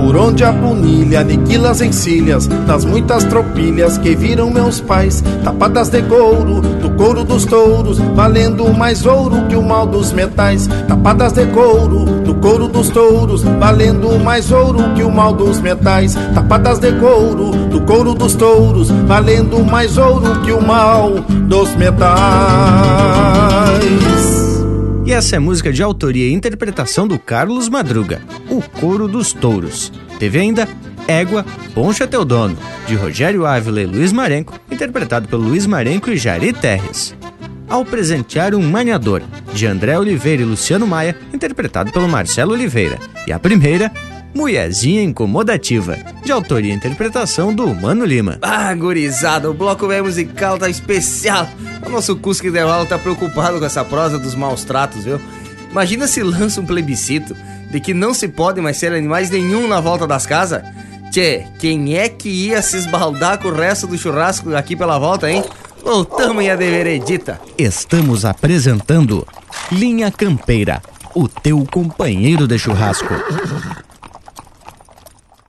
Por onde a punilha aniquila as encilhas das muitas tropilhas que viram meus pais, tapadas de couro, do couro dos touros, valendo mais ouro que o mal dos metais, tapadas de couro, do couro dos touros, valendo mais ouro que o mal dos metais, tapadas de couro, do couro dos touros, valendo mais ouro que o mal dos metais. E essa é música de autoria e interpretação do Carlos Madruga, O Coro dos Touros. Teve ainda Égua, Poncha Teu Dono, de Rogério Ávila e Luiz Marenco, interpretado pelo Luiz Marenco e Jari Terres. Ao presentear um maniador, de André Oliveira e Luciano Maia, interpretado pelo Marcelo Oliveira. E a primeira, Mulherzinha Incomodativa, de autoria e interpretação do Mano Lima. Ah, gurizada, o bloco velho musical tá especial. O nosso Cusco Intervalo tá preocupado com essa prosa dos maus tratos, viu? Imagina se lança um plebiscito de que não se pode mais ser animais nenhum na volta das casas. Tchê, quem é que ia se esbaldar com o resto do churrasco aqui pela volta, hein? Voltamos em a deveredita. Estamos apresentando Linha Campeira, o teu companheiro de churrasco.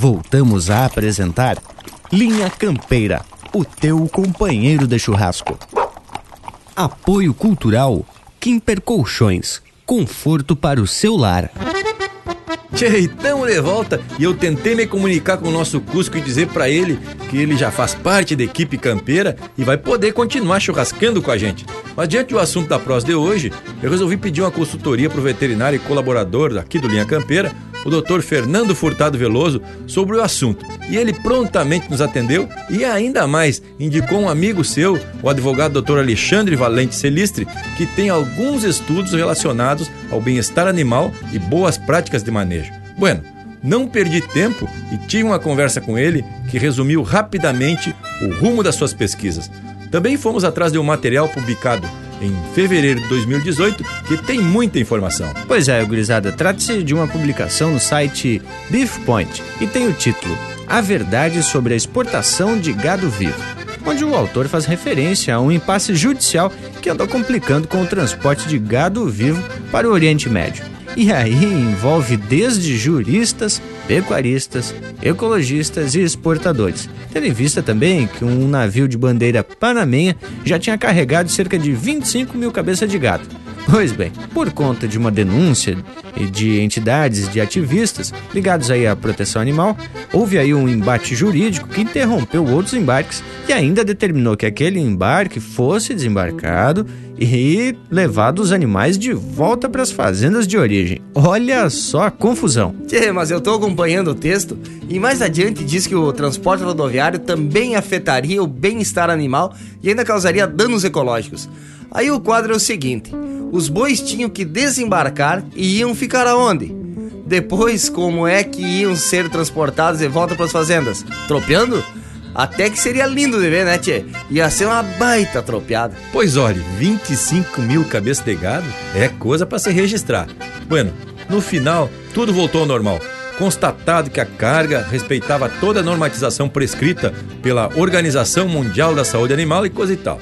Voltamos a apresentar Linha Campeira, o teu companheiro de churrasco. Apoio Cultural Kimper Colchões, conforto para o seu lar. Tchê, estamos de volta e eu tentei me comunicar com o nosso Cusco e dizer para ele que ele já faz parte da equipe campeira e vai poder continuar churrascando com a gente. Mas diante do assunto da prosa de hoje, eu resolvi pedir uma consultoria para o veterinário e colaborador aqui do Linha Campeira, o Dr. Fernando Furtado Veloso, sobre o assunto. E ele prontamente nos atendeu e ainda mais indicou um amigo seu, o advogado Dr. Alexandre Valente Celistre, que tem alguns estudos relacionados ao bem-estar animal e boas práticas de manejo. Bueno, não perdi tempo e tive uma conversa com ele que resumiu rapidamente o rumo das suas pesquisas. Também fomos atrás de um material publicado em fevereiro de 2018, que tem muita informação. Pois é, gurizada, trata-se de uma publicação no site Beef Point e tem o título A Verdade sobre a Exportação de Gado Vivo, onde o autor faz referência a um impasse judicial que andou complicando com o transporte de gado vivo para o Oriente Médio. E aí envolve desde juristas, pecuaristas, ecologistas e exportadores. Tendo em vista também que um navio de bandeira panamenha já tinha carregado cerca de 25 mil cabeças de gado. Pois bem, por conta de uma denúncia de entidades de ativistas ligados aí à proteção animal, houve aí um embate jurídico que interrompeu outros embarques e ainda determinou que aquele embarque fosse desembarcado e levado os animais de volta para as fazendas de origem. Olha só a confusão. Tchê, mas eu tô acompanhando o texto e mais adiante diz que o transporte rodoviário também afetaria o bem-estar animal e ainda causaria danos ecológicos. Aí o quadro é o seguinte: os bois tinham que desembarcar e iam ficar aonde? Depois, como é que iam ser transportados de volta para as fazendas? Tropeando? Até que seria lindo de ver, né, tchê? Ia ser uma baita tropeada. Pois olhe, 25 mil cabeças de gado é coisa para se registrar. Bueno, no final, tudo voltou ao normal. Constatado que a carga respeitava toda a normatização prescrita pela Organização Mundial da Saúde Animal e coisa e tal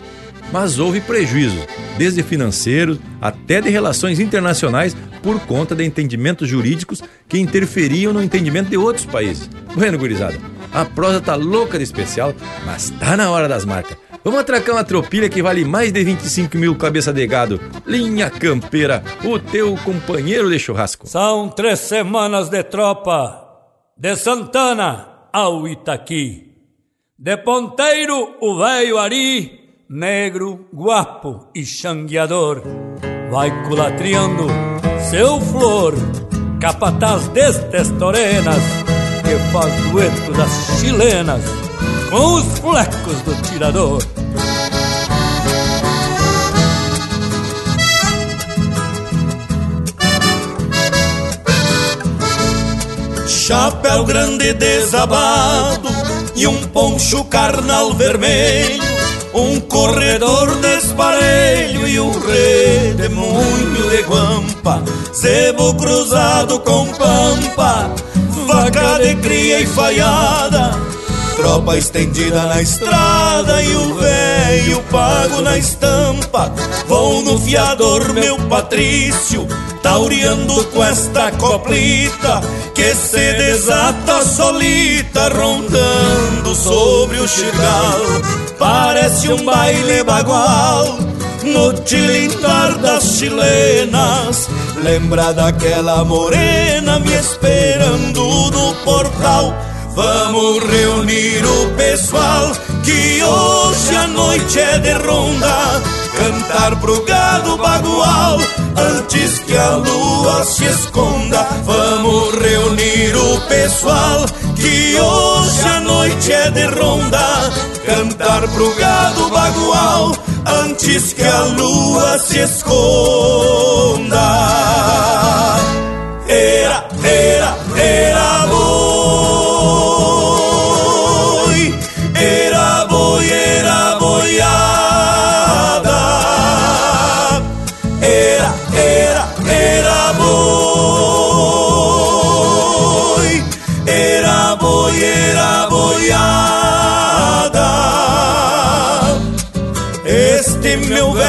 mas houve prejuízos, desde financeiros até de relações internacionais, por conta de entendimentos jurídicos que interferiam no entendimento de outros países. Bueno, gurizada, a prosa tá louca de especial, mas tá na hora das marcas. Vamos atracar uma tropilha que vale mais de 25 mil cabeça de gado. Linha Campeira, o teu companheiro de churrasco. São três semanas de tropa, de Santana ao Itaqui. De Ponteiro, o velho Ari negro, guapo e xangueador, vai culatriando seu flor, capataz destes torenas, que faz dueto das chilenas com os flecos do tirador. chapéu grande desabado e um poncho carnal vermelho, um corredor desparelho e um redemoinho de guampa, zebo cruzado com pampa, vaca de cria e falhada, tropa estendida na estrada e o velho pago na estampa. Vou no fiador, meu Patrício, taureando com esta coplita que se desata solita, rondando sobre o xirgal. Parece um baile bagual no tilintar das chilenas. Lembra daquela morena me esperando no portal. Vamos reunir o pessoal que hoje a noite é de ronda. Cantar pro gado bagual antes que a lua se esconda. Vamos reunir o pessoal que hoje a noite é de ronda. Cantar pro gado bagual antes que a lua se esconda. Era, era, era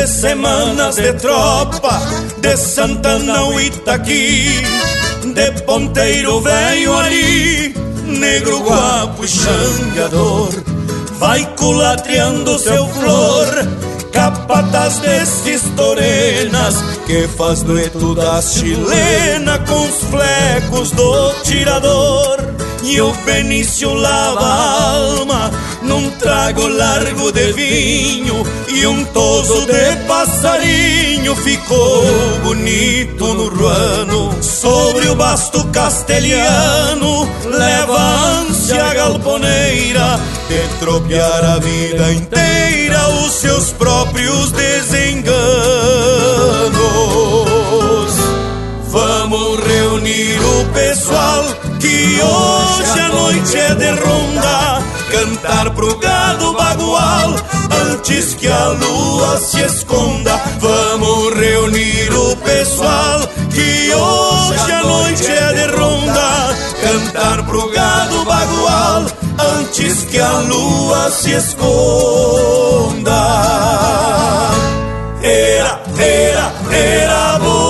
Três semanas de tropa de Santana ao Itaqui, de ponteiro velho ali, negro guapo e xangador, vai culatriando seu flor, capataz destes torenas, que faz dueto das chilena com os flecos do tirador. E o Benício lava a alma num trago largo de vinho e um toso de passarinho ficou bonito no ruano. Sobre o basto castelhano leva ânsia galponeira de tropear a vida inteira os seus próprios desenganos. Vamos reunir o pessoal que hoje a noite é de ronda Cantar pro gado bagual. Antes que a lua se esconda Vamos reunir o pessoal. Que hoje a noite é de ronda. Cantar pro gado bagual. Antes que a lua se esconda. Era, era, era boi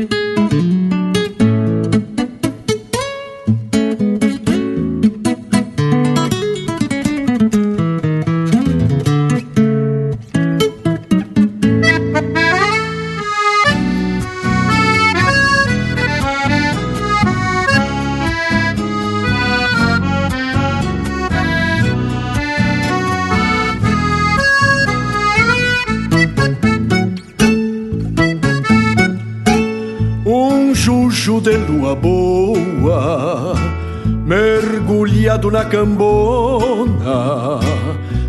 Na cambona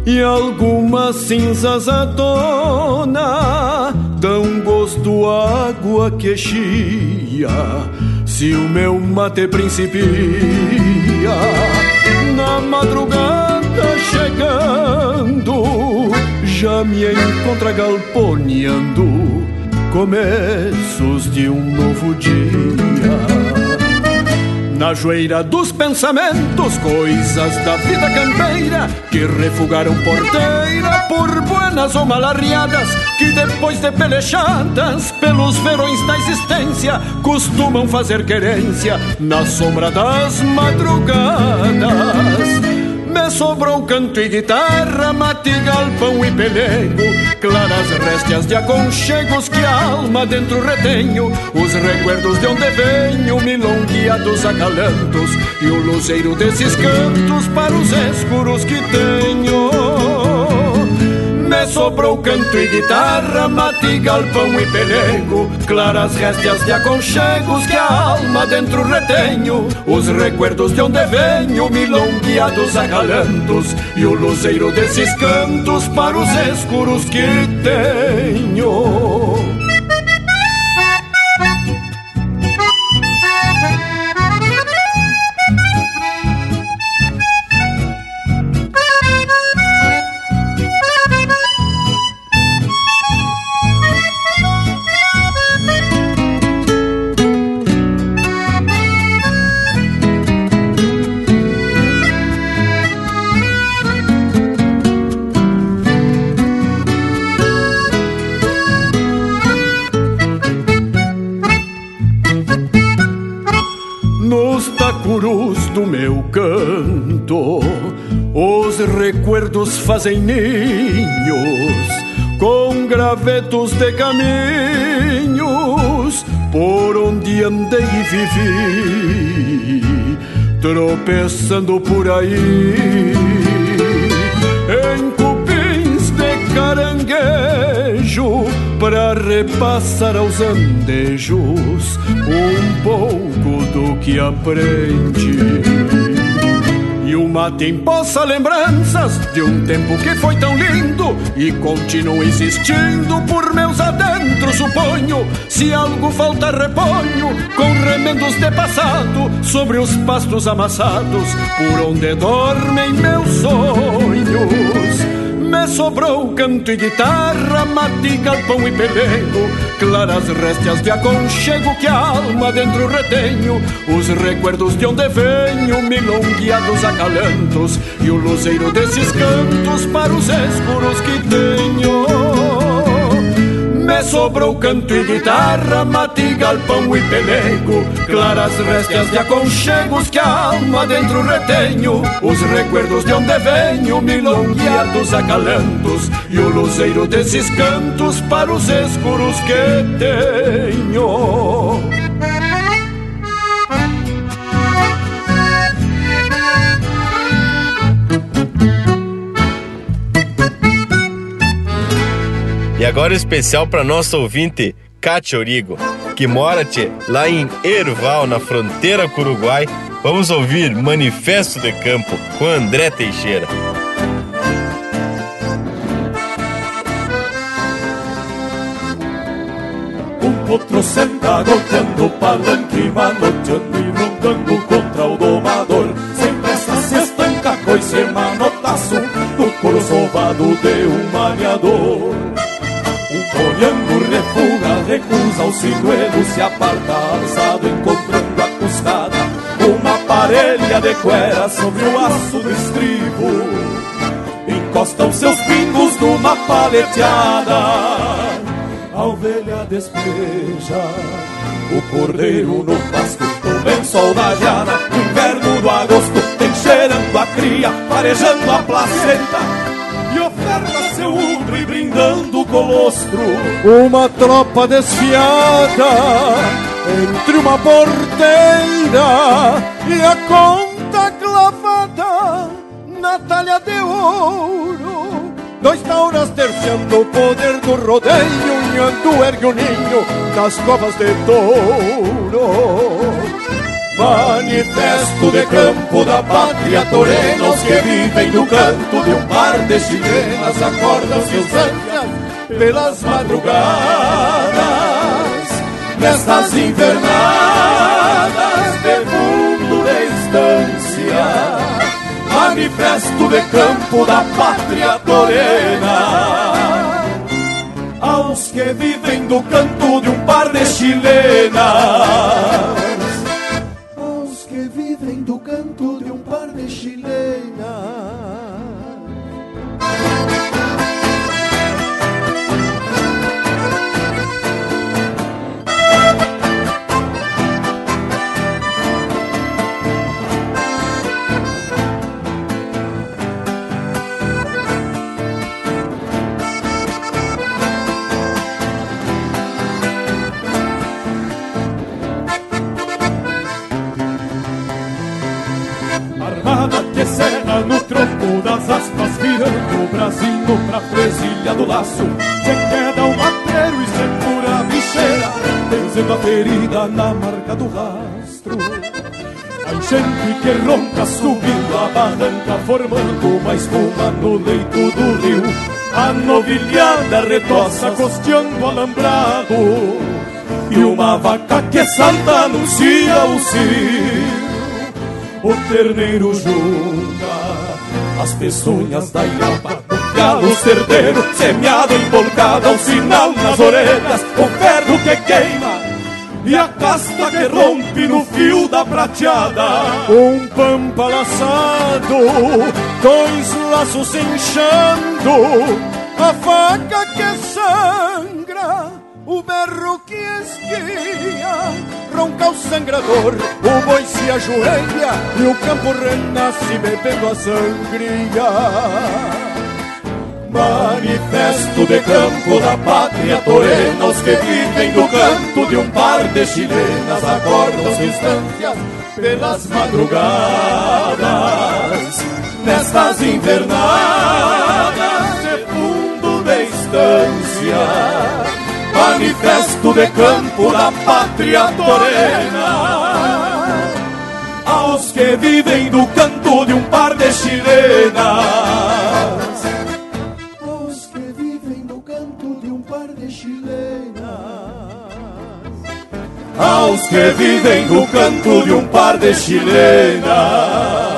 e algumas cinzas à tona. Dão gosto à água que chia se o meu mate principia. Na madrugada chegando já me encontra galponeando começos de um novo dia na joeira dos pensamentos, coisas da vida campeira que refugaram porteira por buenas ou malarriadas, que depois de pelechadas pelos verões da existência, costumam fazer querência na sombra das madrugadas. Me sobrou canto e guitarra, mate, galpão e pelego Claras réstias de aconchegos que a alma dentro retenho Os recuerdos de onde venho, milongueados acalantos E o luzeiro desses cantos para os escuros que tenho sobrou canto e guitarra, mate, galpão e pelego Claras réstias de aconchegos que a alma dentro retenho Os recuerdos de onde venho, milongueados acalantos E o luzeiro desses cantos para os escuros que tenho os recuerdos fazem ninhos com gravetos de caminhos por onde andei e vivi, tropeçando por aí em cupins de caranguejo para repassar aos andejos um pouco do que aprende. Mate empoça lembranças de um tempo que foi tão lindo E continuo insistindo por meus adentros, suponho. Se algo falta reponho com remendos de passado Sobre os pastos amassados por onde dormem meus sonhos. Me sobrou canto e guitarra, mate, galpão e pelego Claras réstias de aconchego que a alma dentro retenho Os recuerdos de onde venho, milongueados acalantos E o luzeiro desses cantos para os escuros que tenho me sobrou canto e guitarra, mate, galpão e pelego Claras réstias de aconchegos que a alma dentro retenho Os recuerdos de onde venho, milongueados acalantos E o luzeiro desses cantos para os escuros que tenho E agora especial para nosso ouvinte, Cátia Origo, que mora lá em Erval, na fronteira com o Uruguai. Vamos ouvir Manifesto de Campo com André Teixeira. Um potro senta golpeando palanque, manoteando e rondando contra o domador. Sem pressa se estanca coice manotaço no couro sovado de um maniador. Olhando refuga, recusa o sinuelo Se aparta alçado, encontrando a cuscada. Uma parelha de cuera sobre o aço do estribo. Encostam seus pingos numa paleteada. A ovelha despeja o cordeiro no pasto. Do bem sol da geada, o inverno do agosto Tem cheirando a cria, farejando a placenta. E oferta seu udre brindando o colostro. Uma tropa desfiada entre uma porteira e a conta clavada na talha de ouro. Dois tauras terciando o poder do rodeio, unhando ergue o ninho das covas de touro. Manifesto de campo da pátria torenos que vivem do canto de um par de chilenas acordam seus ânsias pelas madrugadas nestas invernadas de fundo de estância manifesto de campo da pátria torena aos que vivem do canto de um par de chilenas no tronco das aspas Virando o bracinho pra presilha do laço. Se queda o mateiro e segura a bicheira Benzendo a ferida na marca do rastro. A enchente que ronca subindo a barranca Formando uma espuma no leito do rio. A novilhada retoça costeando alambrado. E uma vaca que salta anuncia o cio o terneiro junta as peçonhas da do galo cerdeiro, semeado, embolcado, ao sinal nas orelhas, o ferro que queima e a casta que rompe no fio da prateada. Um pampa laçado, dois laços inchando, a faca que sangra o berro que esguia, ronca o sangrador, o boi se ajoelha e o campo renasce bebendo a sangria. Manifesto de campo da pátria torena, os que vivem do canto de um par de chilenas acordam distâncias pelas madrugadas, nestas invernadas de fundo de estância manifesto de campo da pátria torena aos que vivem do canto de um par de chilenas. Aos que vivem do canto de um par de chilenas. Aos que vivem do canto de um par de chilenas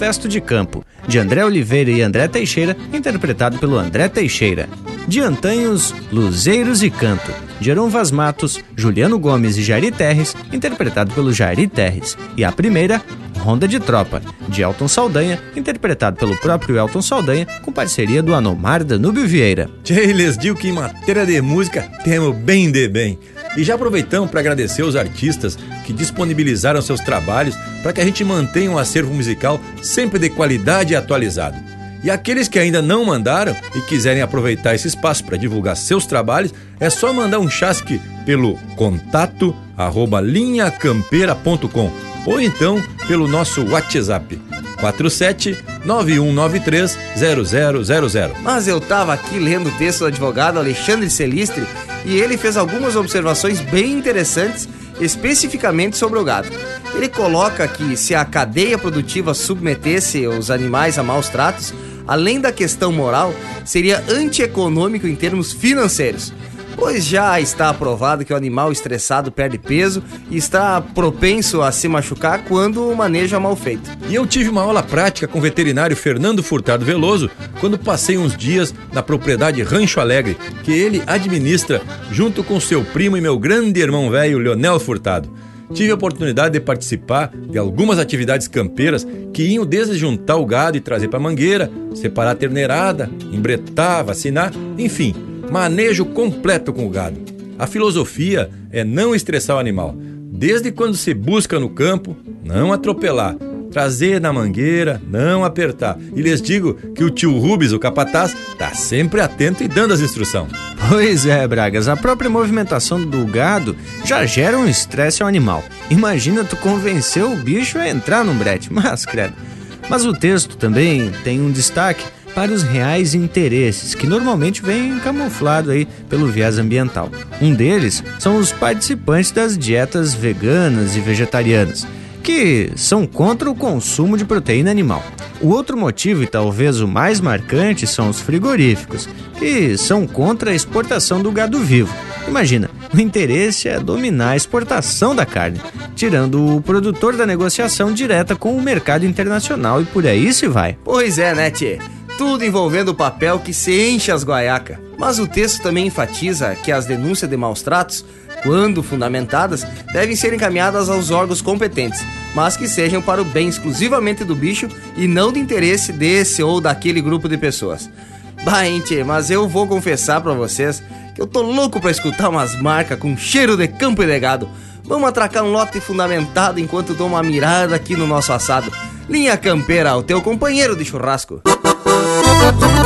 Manifesto de Campo, de André Oliveira e André Teixeira, interpretado pelo André Teixeira. De Antanhos, Luzeiros e Canto, de Aron Vaz Matos, Juliano Gomes e Jari Terres, interpretado pelo Jari Terres. E a primeira, Ronda de Tropa, de Elton Saldanha, interpretado pelo próprio Elton Saldanha, com parceria do Anomar Danúbio Vieira. Tchê, les digo que em matéria de música temos bem de bem. E já aproveitamos para agradecer os artistas que disponibilizaram seus trabalhos para que a gente mantenha um acervo musical sempre de qualidade e atualizado. E aqueles que ainda não mandaram e quiserem aproveitar esse espaço para divulgar seus trabalhos, é só mandar um chasque pelo contato arroba linhacampeira.com ou então pelo nosso WhatsApp 47 9193 0000. Mas eu tava aqui lendo o texto do advogado Alexandre Celistre e ele fez algumas observações bem interessantes especificamente sobre o gado. Ele coloca que se a cadeia produtiva submetesse os animais a maus tratos, além da questão moral, seria antieconômico em termos financeiros. Pois já está aprovado que o animal estressado perde peso e está propenso a se machucar quando o manejo é mal feito. E eu tive uma aula prática com o veterinário Fernando Furtado Veloso quando passei uns dias na propriedade Rancho Alegre, que ele administra junto com seu primo e meu grande irmão velho Leonel Furtado. Tive a oportunidade de participar de algumas atividades campeiras que iam desde juntar o gado e trazer para mangueira, separar a terneirada, embretar, vacinar, enfim, manejo completo com o gado. A filosofia é não estressar o animal. Desde quando se busca no campo, não atropelar. Trazer na mangueira, não apertar. E lhes digo que o tio Rubens, o capataz, tá sempre atento e dando as instruções. Pois é, Bragas, a própria movimentação do gado já gera um estresse ao animal. Imagina tu convencer o bicho a entrar num brete, mas credo. Mas o texto também tem um destaque para os reais interesses, que normalmente vêm camuflado aí pelo viés ambiental. Um deles são os participantes das dietas veganas e vegetarianas, que são contra o consumo de proteína animal. O outro motivo, e talvez o mais marcante, são os frigoríficos, que são contra a exportação do gado vivo. Imagina, o interesse é dominar a exportação da carne, tirando o produtor da negociação direta com o mercado internacional e por aí se vai. Pois é, né, tchê? Tudo envolvendo o papel que se enche as guaiacas. Mas o texto também enfatiza que as denúncias de maus tratos, quando fundamentadas, devem ser encaminhadas aos órgãos competentes, mas que sejam para o bem exclusivamente do bicho e não de interesse desse ou daquele grupo de pessoas. Bah, hein, mas eu vou confessar para vocês que eu tô louco para escutar umas marcas com cheiro de campo e de gado. Vamos atracar um lote fundamentado enquanto dou uma mirada aqui no nosso assado. Linha Campeira, o teu companheiro de churrasco. Thank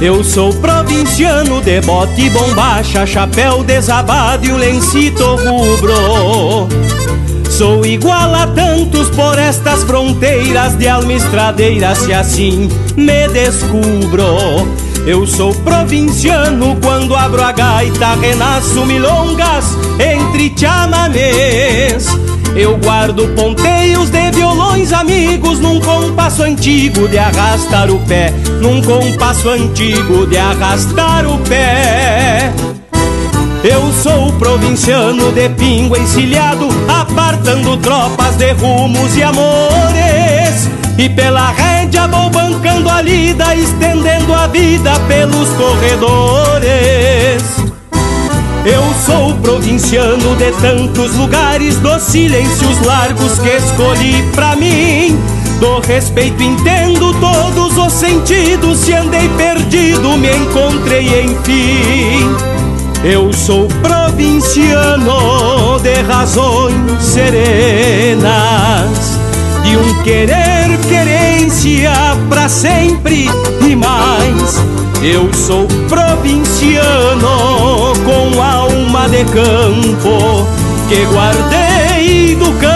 Eu sou provinciano de bote bombacha, chapéu desabado e o lencito rubro. Sou igual a tantos por estas fronteiras de alma estradeira, se assim me descubro. Eu sou provinciano quando abro a gaita, renasço milongas entre chamamés. Eu guardo ponteios de violões amigos num compasso antigo de arrastar o pé, num compasso antigo de arrastar o pé. Eu sou provinciano de pingo encilhado, apartando tropas de rumos e amores. E pela rédea vou bancando a lida, estendendo a vida pelos corredores. Eu sou provinciano de tantos lugares, dos silêncios largos que escolhi pra mim. Do respeito entendo todos os sentidos, se andei perdido, me encontrei enfim. Eu sou provinciano de razões serenas, de um querer querência pra sempre e mais eu sou provinciano com alma de campo que guardei do campo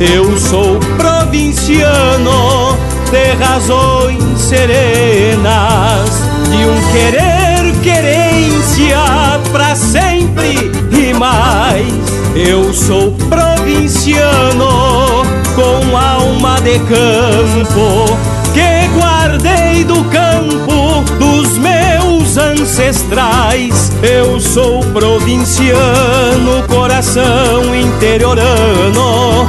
Eu sou provinciano de razões serenas, de um querer querência pra sempre e mais. Eu sou provinciano com alma de campo que guardei do campo dos meus ancestrais. Eu sou provinciano, coração interiorano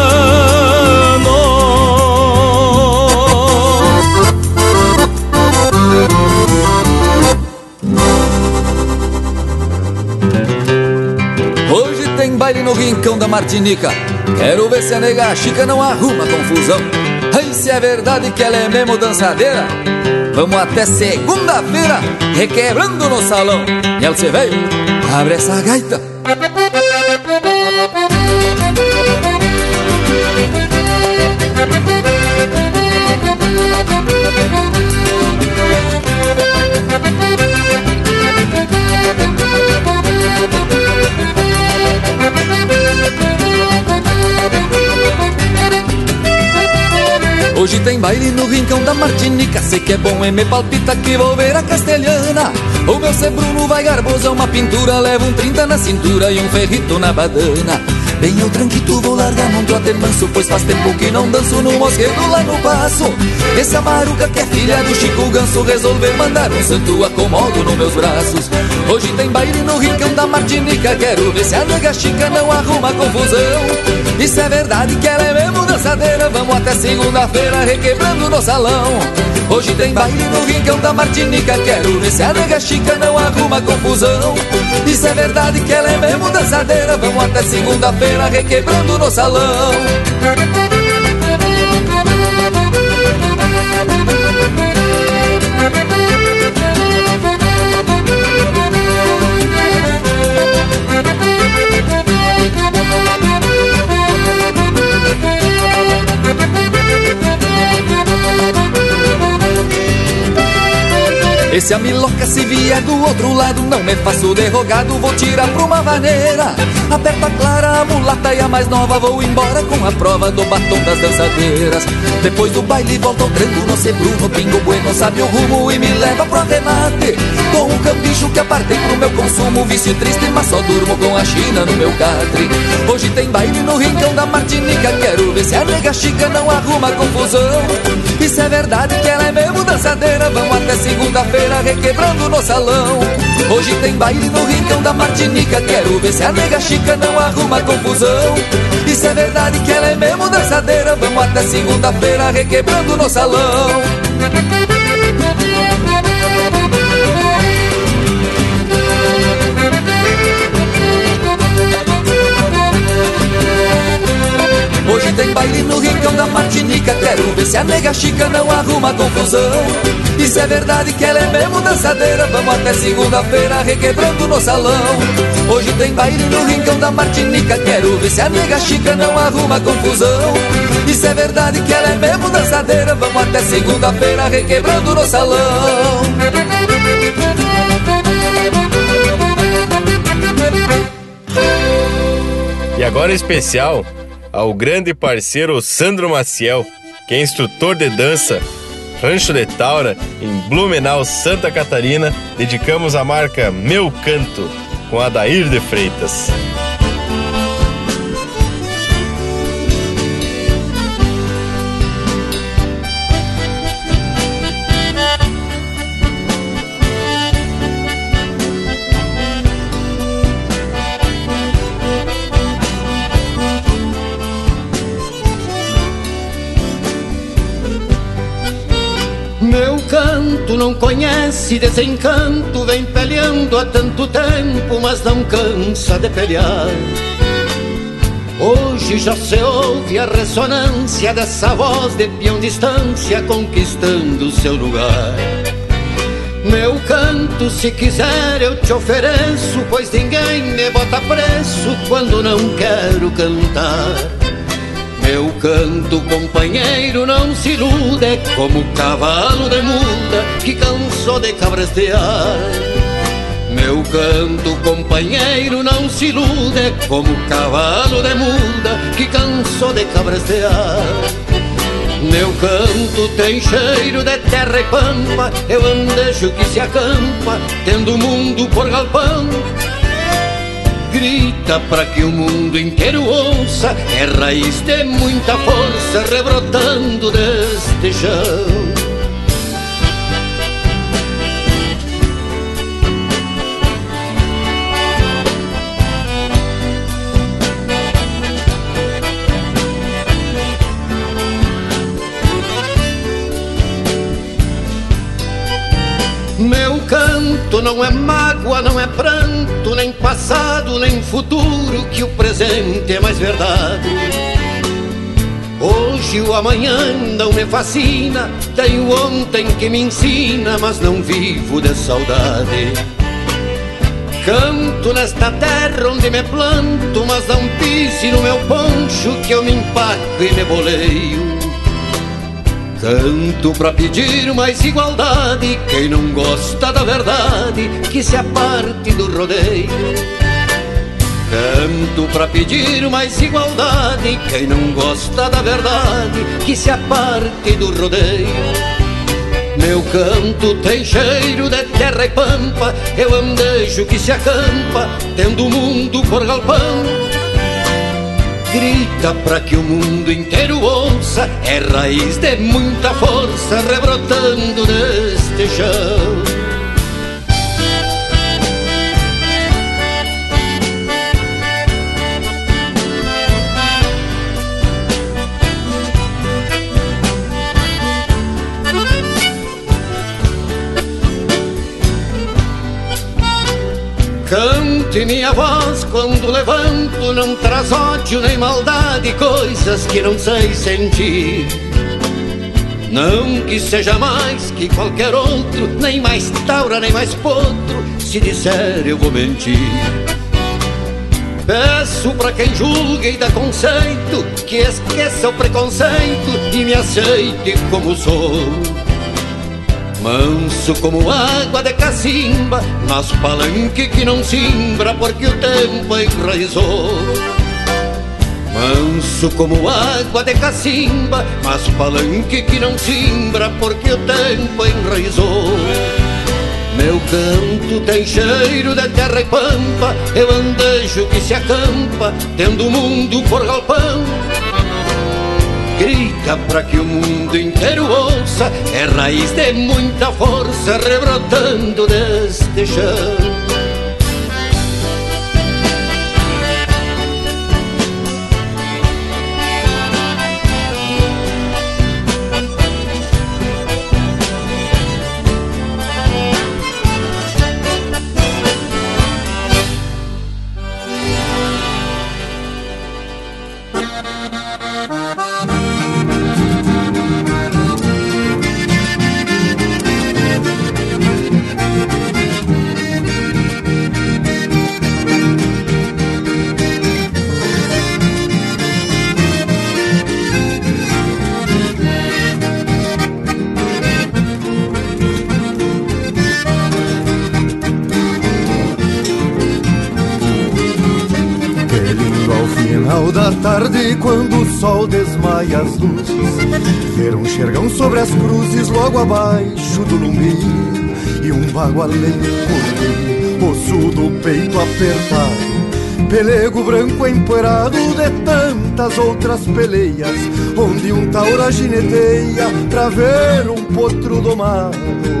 No rincão da Martinica. Quero ver se a nega chica não arruma confusão. Ai, se é verdade que ela é mesmo dançadeira, vamos até segunda-feira, requebrando no salão. E ela se veio, abre essa gaita. Hoje tem baile no rincão da Martinica. Sei que é bom e me palpita que vou ver a castelhana. O meu ser Bruno vai garboso, é uma pintura. Leva um 30 na cintura e um ferrito na badana. Bem eu tranquito, vou largar num trote manso Pois faz tempo que não danço no mosquedo lá no passo. Esse amaruca que é filha do Chico Ganso Resolver mandar um santo acomodo nos meus braços. Hoje tem baile no rincão da Martinica. Quero ver se a nega chica não arruma confusão. Isso é verdade que ela é mesmo dançadeira Vamos até segunda-feira requebrando no salão. Hoje tem baile no rincão da Martinica Quero ver se a nega chica não arruma confusão. Isso é verdade que ela é mesmo dançadeira Vamos até segunda-feira requebrando no salão Esse a miloca se vier do outro lado Não me faço derrogado, vou tirar pra uma vaneira. Aperta clara, a mulata e a mais nova Vou embora com a prova do batom das dançadeiras. Depois do baile volta ao tranco no Bruno Pingo Bueno sabe o rumo e me leva pro arremate Com um cambicho que apartei pro meu consumo Vício triste, mas só durmo com a China no meu catre. Hoje tem baile no rincão da Martinica Quero ver se a nega chica não arruma confusão. Isso é verdade que ela é mesmo dançadeira Vamos até segunda-feira requebrando no salão. Hoje tem baile no rincão da Martinica. Quero ver se a nega chica não arruma confusão. Isso é verdade que ela é mesmo dançadeira. Vamos até segunda-feira requebrando no salão Hoje tem baile no rincão da Martinica. Quero ver se a nega chica não arruma confusão. Isso é verdade que ela é mesmo dançadeira. Vamos até segunda-feira requebrando no salão. Hoje tem baile no rincão da Martinica. Quero ver se a nega chica não arruma confusão. Isso é verdade que ela é mesmo dançadeira. Vamos até segunda-feira requebrando no salão. E agora especial ao grande parceiro Sandro Maciel, que é instrutor de dança Rancho de Taura, em Blumenau, Santa Catarina, dedicamos a marca Meu Canto, com Adair de Freitas. Canto não conhece desencanto, vem peleando há tanto tempo, mas não cansa de pelear. Hoje já se ouve a ressonância dessa voz de peão distância conquistando seu lugar. Meu canto, se quiser eu te ofereço, pois ninguém me bota preço quando não quero cantar. Meu canto, companheiro, não se ilude é como cavalo de muda que cansou de cabrestear. Meu canto, companheiro, não se ilude é como cavalo de muda que cansou de cabrestear. Meu canto tem cheiro de terra e pampa, eu andejo que se acampa, tendo o mundo por galpão grita para que o mundo inteiro ouça. É raiz de muita força rebrotando deste chão. Não é mágoa, não é pranto, nem passado, nem futuro, que o presente é mais verdade. Hoje o amanhã não me fascina, tenho ontem que me ensina, mas não vivo de saudade. Canto nesta terra onde me planto, mas não pise no meu poncho que eu me empaco e me boleio. Canto pra pedir mais igualdade, quem não gosta da verdade, que se aparte do rodeio. Canto pra pedir mais igualdade, quem não gosta da verdade, que se aparte do rodeio. Meu canto tem cheiro de terra e pampa, eu andejo que se acampa, tendo o mundo por galpão. Grita pra que o mundo inteiro ouça, é raiz de muita força rebrotando deste chão. Cante minha voz quando levanto, não traz ódio nem maldade, coisas que não sei sentir. Não que seja mais que qualquer outro, nem mais taura, nem mais potro, se disser eu vou mentir. Peço pra quem julga e dá conceito, que esqueça o preconceito e me aceite como sou. Manso como água de cacimba, nas palanque que não simbra porque o tempo enraizou. Manso como água de cacimba, mas palanque que não simbra porque o tempo enraizou. Meu canto tem cheiro de terra e pampa, eu andejo que se acampa, tendo o mundo por galpão. Pra que o mundo inteiro ouça, é raiz de muita força rebrotando deste chão. Sol desmaia as luzes, ver um xergão sobre as cruzes logo abaixo do lumbi e um vago além correr, osso do peito apertado, pelego branco empoeirado de tantas outras peleias, onde um taura gineteia pra ver um potro domado.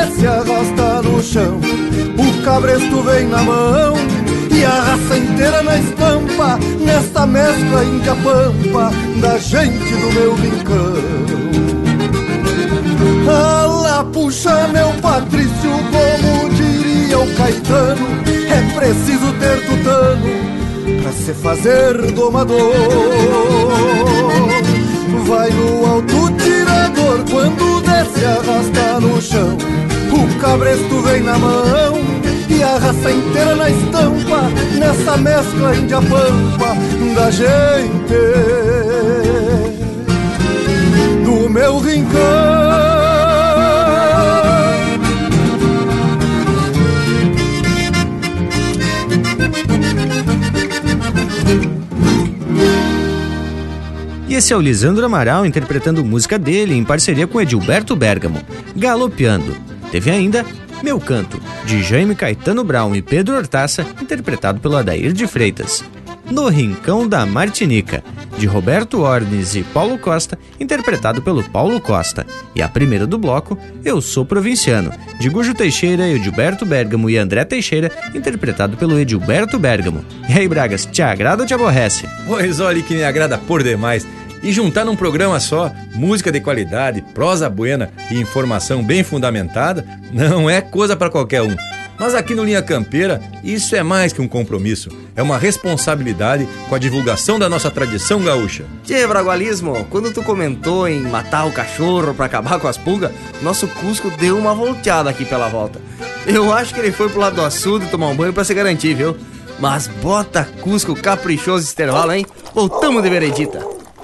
desce arrasta no chão, o cabresto vem na mão e a raça inteira na estampa, nesta mescla índia pampa da gente do meu rincão. Ala puxa meu Patrício, como diria o Caetano, é preciso ter tutano pra se fazer domador. Vai no alto tirador, quando desce arrasta no chão, cabresto vem na mão e a raça inteira na estampa, nessa mescla índia pampa da gente do meu rincão. E esse é o Lisandro Amaral interpretando música dele em parceria com Edilberto Bergamo, Galopeando. Teve ainda Meu Canto, de Jaime Caetano Brown e Pedro Hortaça, interpretado pelo Adair de Freitas. No Rincão da Martinica, de Roberto Ornes e Paulo Costa, interpretado pelo Paulo Costa. E a primeira do bloco, Eu Sou Provinciano, de Gujo Teixeira, Edilberto Bergamo e André Teixeira, interpretado pelo Edilberto Bergamo. E aí, Bragas, te agrada ou te aborrece? Pois olha que me agrada por demais. E juntar num programa só música de qualidade, prosa buena e informação bem fundamentada não é coisa para qualquer um. Mas aqui no Linha Campeira, isso é mais que um compromisso. É uma responsabilidade com a divulgação da nossa tradição gaúcha. Tchê, Bragualismo, quando tu comentou em matar o cachorro para acabar com as pulgas, nosso Cusco deu uma volteada aqui pela volta. Eu acho que ele foi pro lado do açude tomar um banho para se garantir, viu? Mas bota Cusco caprichoso estervala, hein? Voltamos de veredita.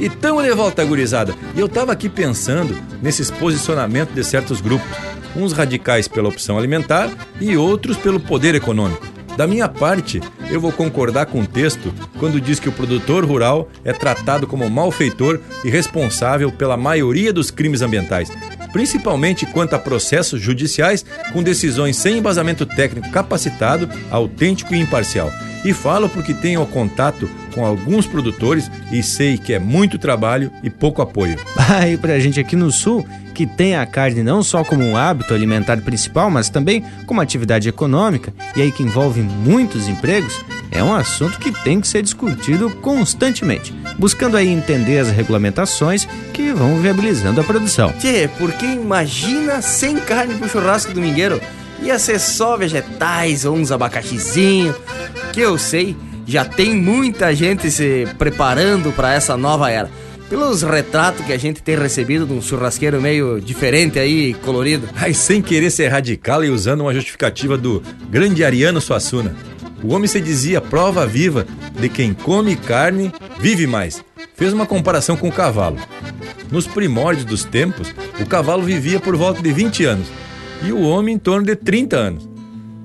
E tamo de volta, gurizada. E eu tava aqui pensando nesses posicionamentos de certos grupos. Uns radicais pela opção alimentar e outros pelo poder econômico. Da minha parte, eu vou concordar com o texto quando diz que o produtor rural é tratado como malfeitor e responsável pela maioria dos crimes ambientais, principalmente quanto a processos judiciais com decisões sem embasamento técnico capacitado, autêntico e imparcial. E falo porque tenho contato com alguns produtores e sei que é muito trabalho e pouco apoio. Ah, e pra gente aqui no sul, que tem a carne não só como um hábito alimentar principal, mas também como atividade econômica, e aí que envolve muitos empregos, é um assunto que tem que ser discutido constantemente, buscando aí entender as regulamentações que vão viabilizando a produção. Tchê, porque imagina sem carne pro churrasco domingueiro? Ia ser só vegetais ou uns abacaxizinhos, que eu sei, já tem muita gente se preparando para essa nova era. Pelos retratos que a gente tem recebido de um churrasqueiro meio diferente aí, colorido. Ai, sem querer ser radical e usando uma justificativa do grande Ariano Suassuna. O homem se dizia prova viva de quem come carne vive mais. Fez uma comparação com o cavalo. Nos primórdios dos tempos, o cavalo vivia por volta de 20 anos e o homem em torno de 30 anos.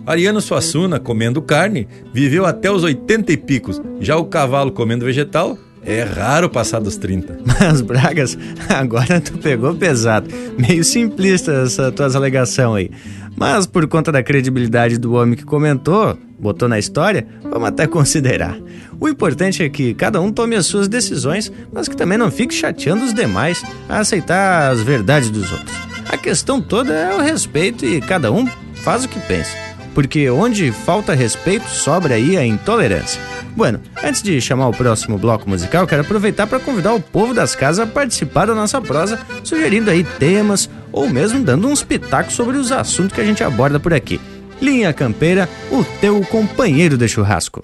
Ariano Suassuna, comendo carne, viveu até os 80 e picos. Já o cavalo comendo vegetal, é raro passar dos 30. Mas, Bragas, agora tu pegou pesado. Meio simplista essa tua alegação aí. Mas por conta da credibilidade do homem que comentou, botou na história, vamos até considerar. O importante é que cada um tome as suas decisões, mas que também não fique chateando os demais a aceitar as verdades dos outros. A questão toda é o respeito e cada um faz o que pensa. Porque onde falta respeito, sobra aí a intolerância. Bueno, antes de chamar o próximo bloco musical, quero aproveitar para convidar o povo das casas a participar da nossa prosa, sugerindo aí temas ou mesmo dando uns pitacos sobre os assuntos que a gente aborda por aqui. Linha Campeira, o teu companheiro de churrasco.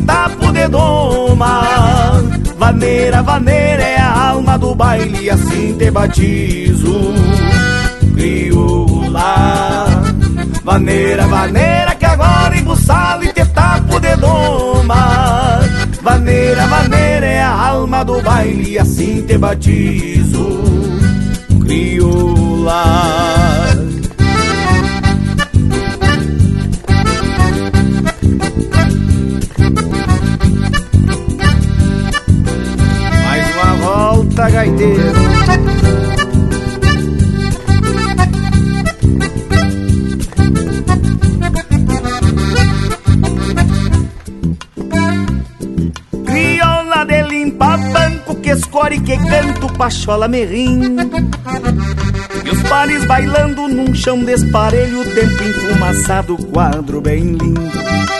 tapo de doma Vaneira, vaneira é a alma do baile assim te batizo. Crioula Vaneira, vaneira que agora embuçado e te tapo de doma Vaneira, vaneira é a alma do baile assim te batizo. Crioula gaiteiro. Crioula de limpa banco que escore que canto pachola merrim. E os pares bailando num chão desparelho, tempo enfumaçado, quadro bem lindo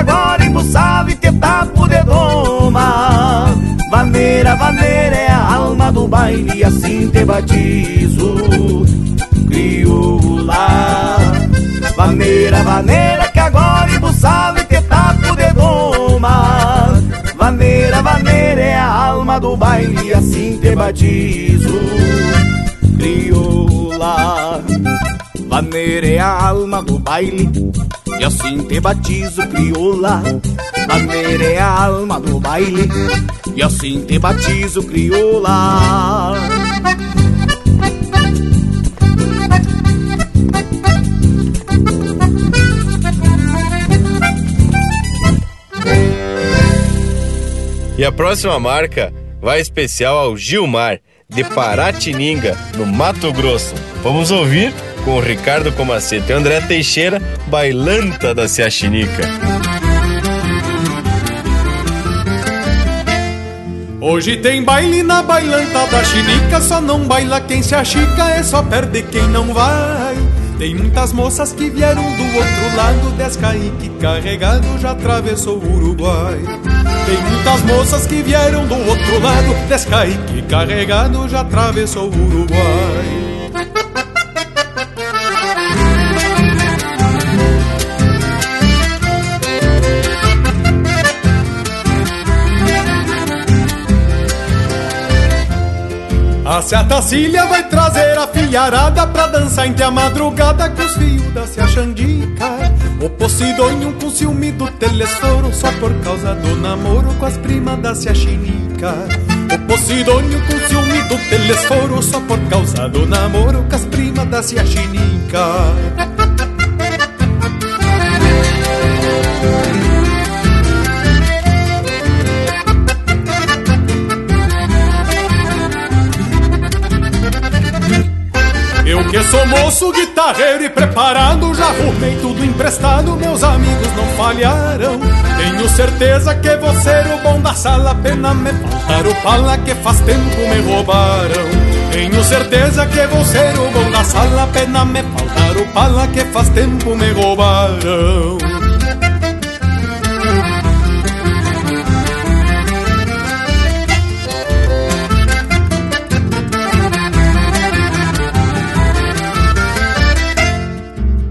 agora embuçado e te tapo de doma Vaneira, vaneira é a alma do baile assim te batizo. Crioula Vaneira, vaneira que agora embuçado e te tapo de doma Vaneira, vaneira é a alma do baile assim te batizo. Crioula Vaneira é a alma do baile e assim te batizo, crioula Maneira é a alma do baile E assim te batizo, crioula E a próxima marca vai especial ao Gilmar, de Paratininga, no Mato Grosso. Vamos ouvir com o Ricardo Comacete e André Teixeira, Bailanta da Ciaxinica. Hoje tem baile na bailanta da chinica, só não baila quem se achica, é só perde quem não vai. Tem muitas moças que vieram do outro lado, Descaique carregado já atravessou o Uruguai. Tem muitas moças que vieram do outro lado, Descaique carregado já atravessou o Uruguai. A Ciatacília vai trazer a filharada pra dançar entre a madrugada com os fios da Cia Xandica. Posidônio com ciúme do telesforo Só por causa do namoro com as primas da Ciaxinica O Posidônio com ciúme do telesforo Só por causa do namoro com as primas da Ciaxinica Eu que sou moço, guitarreiro e preparado Já arrumei tudo emprestado, meus amigos não falharão Tenho certeza que vou ser o bom da sala Pena me faltar o pala que faz tempo me roubaram. Tenho certeza que vou ser o bom da sala Pena me faltar o pala que faz tempo me roubaram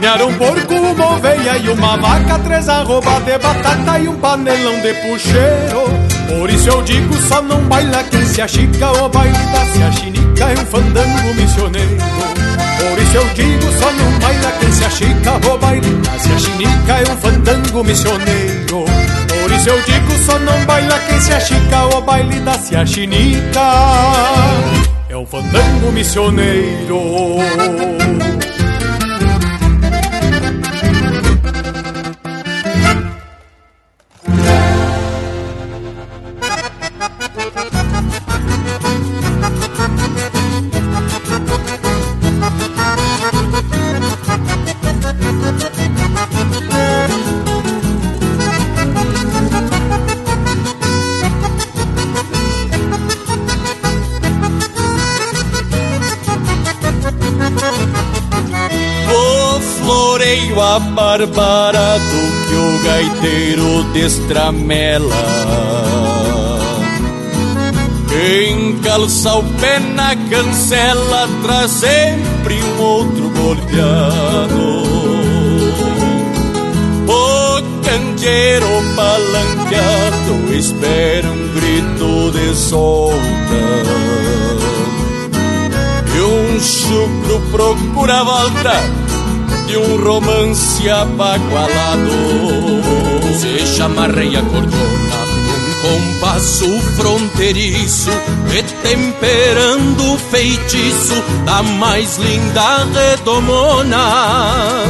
Carnearam um porco, uma oveia e uma vaca Três arroba de batata e um panelão de puxeiro. Por isso eu digo, só não baila quem se achica O baile da Ciaxinica é um fandango missioneiro. Por isso eu digo, só não baila quem se achica O baile da Ciaxinica é um fandango missioneiro. Por isso eu digo, só não baila quem se achica O baile da Ciaxinica é um fandango missioneiro abarbarado que o gaiteiro destramela Quem calça o pé na cancela traz sempre um outro golpeado. O candeeiro palanqueado espera um grito de solta. E um chucro procura a volta de um romance abagualado. Se chamarreia cordona num compasso fronteiriço, retemperando o feitiço da mais linda redomona.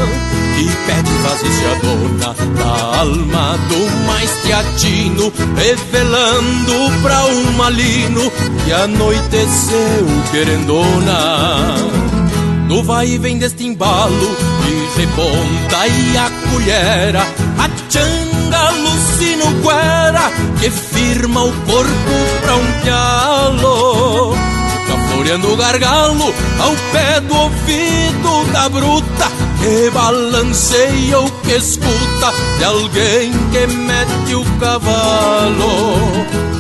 E pede fazer-se a da alma do mais teatino, revelando pra um malino que anoiteceu querendona. No vai e vem deste embalo reponta e a colhera, a changa alucina o guera que firma o corpo pra um pialo. Fica floreando o gargalo ao pé do ouvido da bruta que balanceia o que escuta de alguém que mete o cavalo.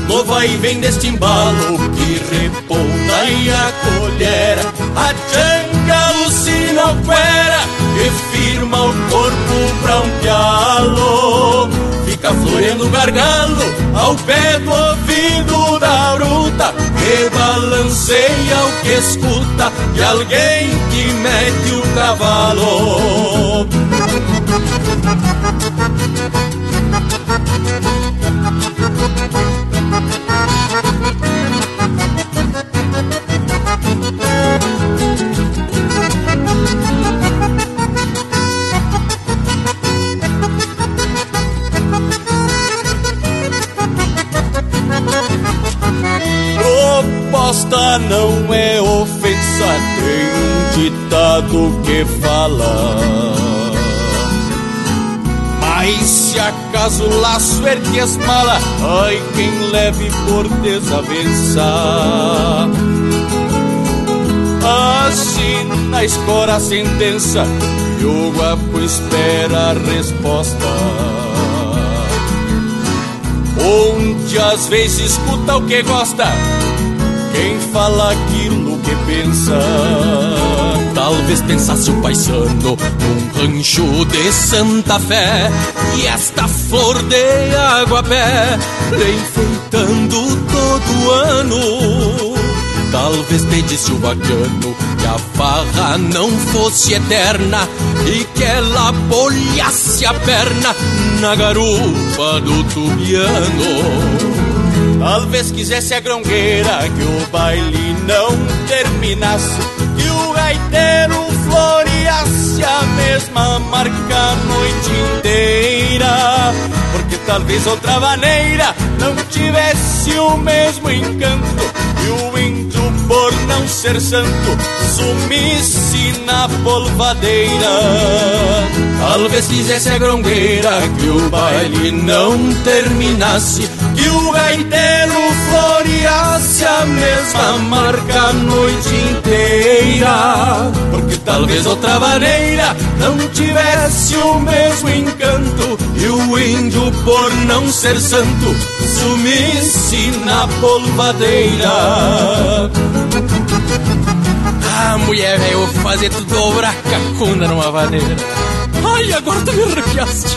No vai e vem deste embalo que reponta e a colhera, a changa alucina que firma o corpo pra um pialo. Fica floreando o gargalo ao pé do ouvido da bruta que balanceia o que escuta de alguém que mete o cavalo. Proposta não é ofensa, tem um ditado que fala. Mas se acaso o laço ergue as malas, ai quem leve por desavença. Na escora a sentença e o guapo espera a resposta. Onde às vezes escuta o que gosta, quem fala aquilo que pensa. Talvez pensasse o paisano num rancho de Santa Fé e esta flor de água pé enfeitando todo ano. Talvez pedisse o bacano que a farra não fosse eterna e que ela bolhasse a perna na garupa do tubiano. Talvez quisesse a grongueira que o baile não terminasse, que o gaiteiro floreasse a mesma marca a noite inteira. Porque talvez outra maneira não tivesse o mesmo encanto e o índio, por não ser santo, sumisse na polvadeira. Talvez quisesse a grongueira que o baile não terminasse, que o gaiteiro floreasse a mesma marca a noite inteira. Porque talvez outra maneira não tivesse o mesmo encanto, e o índio, por não ser santo, sumisse na polvadeira. Ah, mulher, eu vou fazer tu dobrar cacunda numa vaneira. Ai, agora tu me arrepiaste.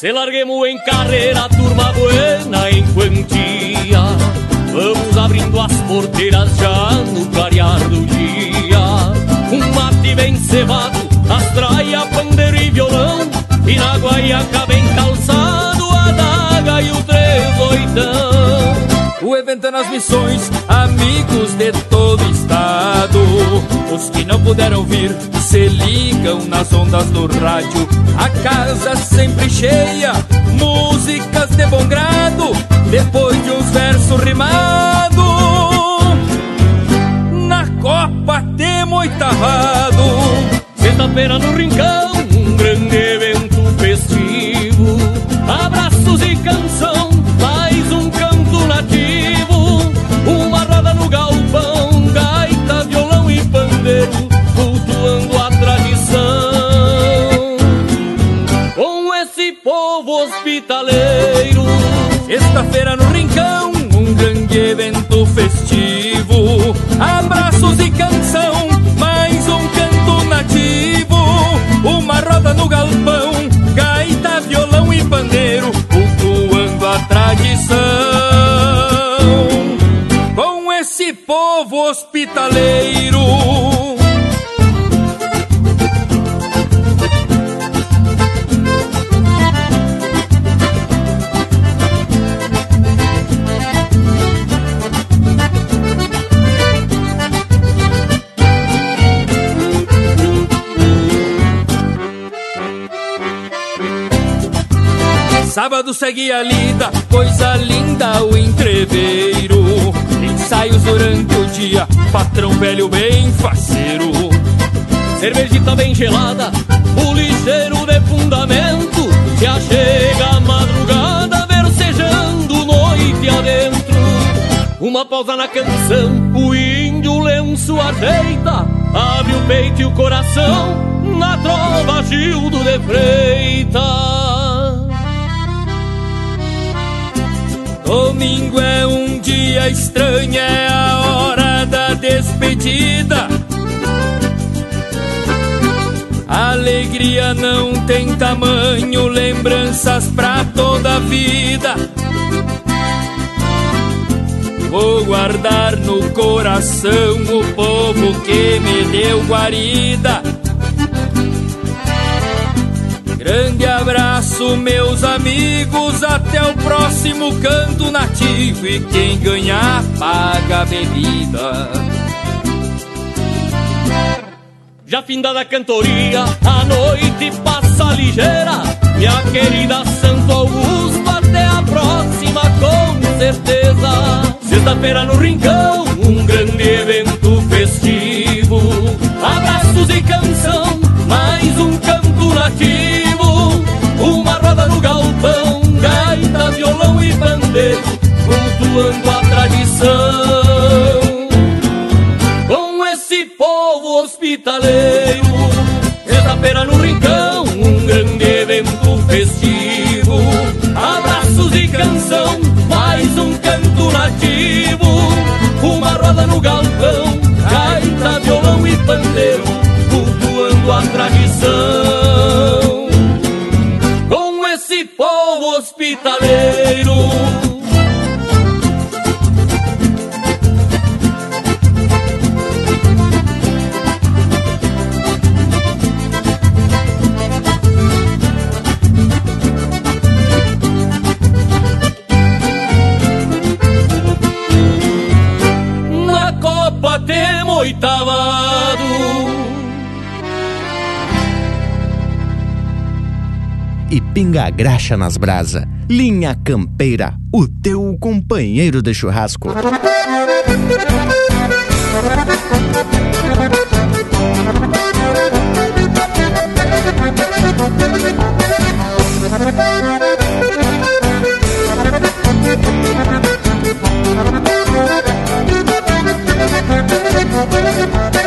Se larguemos em carreira, turma buena em quantia. Vamos abrindo as porteiras já no clarear do dia. Um mate bem cevado, astraia, pandeiro e violão. E na guaiaca bem calçado, a daga e o três oitão. O evento é nas missões, amigos de todo estado. Os que não puderam vir se ligam nas ondas do rádio. A casa sempre cheia, músicas de bom grado. Depois de uns versos rimados, na Copa temos oitavado. Sexta-feira no Rincão, grande evento festivo. Abraços e canção, mais um canto nativo. Uma roda no galpão, gaita, violão e pandeiro, cultuando a tradição. Com esse povo hospitaleiro. Sábado segue a lida, coisa linda o entreveiro. Ensaios durante o dia, patrão velho bem faceiro. Cervejita bem gelada, o ligeiro de fundamento. Se achega a madrugada, versejando noite adentro. Uma pausa na canção, o índio lenço ajeita. Abre o peito e o coração, na trova Gildo de Freitas. Domingo é um dia estranho, é a hora da despedida. Alegria não tem tamanho, lembranças pra toda a vida. Vou guardar no coração o povo que me deu guarida. Grande abraço, meus amigos, até o próximo canto nativo. E quem ganhar, paga a bebida. Já findada a cantoria, a noite passa ligeira Minha querida Santo Augusto, até a próxima com certeza Sexta-feira no Rincão, um grande evento festivo Abraços e canção, mais um canto nativo bandeiro Cultuando a tradição. Com esse povo hospitaleiro Sexta-feira no Rincão, um grande evento festivo. Abraços e canção, mais um canto nativo. Uma roda no galpão, gaita, violão e pandeiro Cultuando a tradição. Com esse povo hospitaleiro pinga graxa nas brasa. Linha Campeira, o teu companheiro de churrasco. E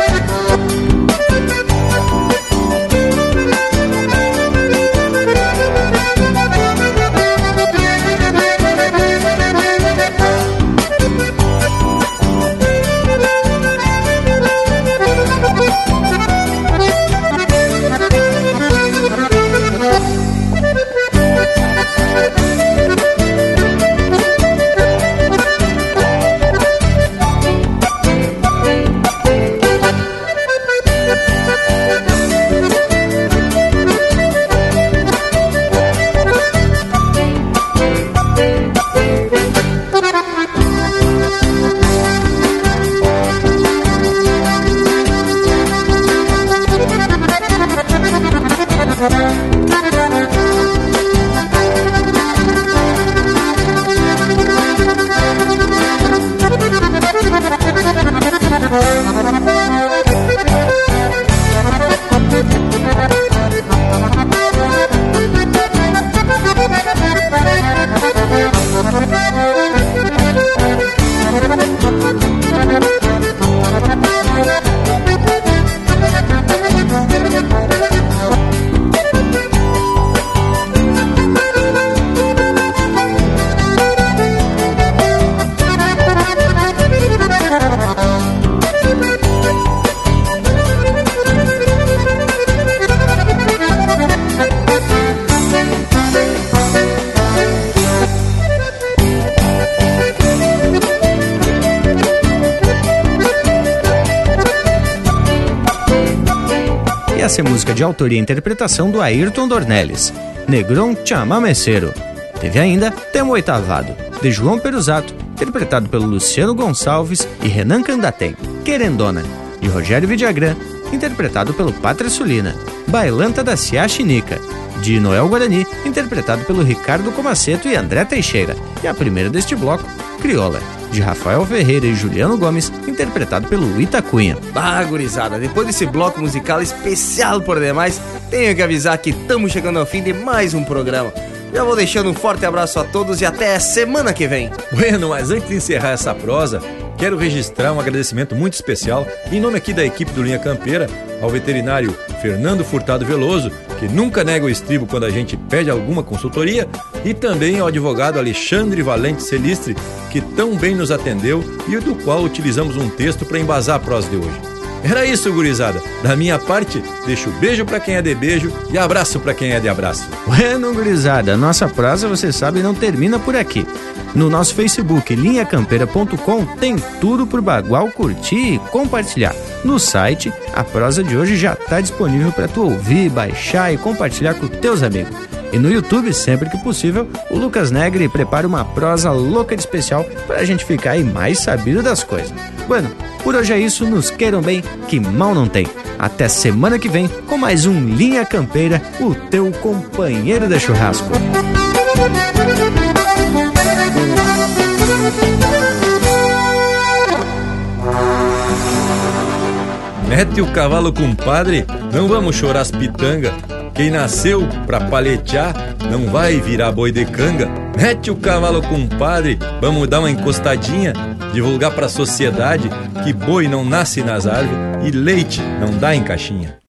autoria e interpretação do Ayrton Dornelles, Negron Chamameceiro. Teve ainda Temo Oitavado, de João Peruzato, interpretado pelo Luciano Gonçalves e Renan Candatem, Querendona, de Rogério Vidagrã, interpretado pelo Pátria Sulina, Bailanta da Cia Chinica, de Noel Guarani, interpretado pelo Ricardo Comaceto e André Teixeira, e a primeira deste bloco, Crioula, de Rafael Ferreira e Juliano Gomes, interpretado pelo Itacunha. Ah, gurizada, depois desse bloco musical especial por demais, tenho que avisar que estamos chegando ao fim de mais um programa. Já vou deixando um forte abraço a todos e até semana que vem. Bueno, mas antes de encerrar essa prosa, quero registrar um agradecimento muito especial, em nome aqui da equipe do Linha Campeira, ao veterinário Fernando Furtado Veloso, que nunca nega o estribo quando a gente pede alguma consultoria, e também ao advogado Alexandre Valente Celistre, que tão bem nos atendeu e do qual utilizamos um texto para embasar a prosa de hoje. Era isso, gurizada. Da minha parte, deixo beijo para quem é de beijo e abraço para quem é de abraço. Bueno, gurizada, nossa prosa, você sabe, não termina por aqui. No nosso Facebook, linhacampeira.com, tem tudo pro Bagual curtir e compartilhar. No site, a prosa de hoje já está disponível para tu ouvir, baixar e compartilhar com teus amigos. E no YouTube, sempre que possível, o Lucas Negre prepara uma prosa louca de especial para a gente ficar aí mais sabido das coisas. Bueno, por hoje é isso, nos queiram bem, que mal não tem. Até semana que vem com mais um Linha Campeira, o teu companheiro de churrasco. Mete o cavalo, compadre, não vamos chorar as pitanga. Quem nasceu pra paletear não vai virar boi de canga. Mete o cavalo, compadre, vamos dar uma encostadinha, divulgar pra sociedade que boi não nasce nas árvores e leite não dá em caixinha.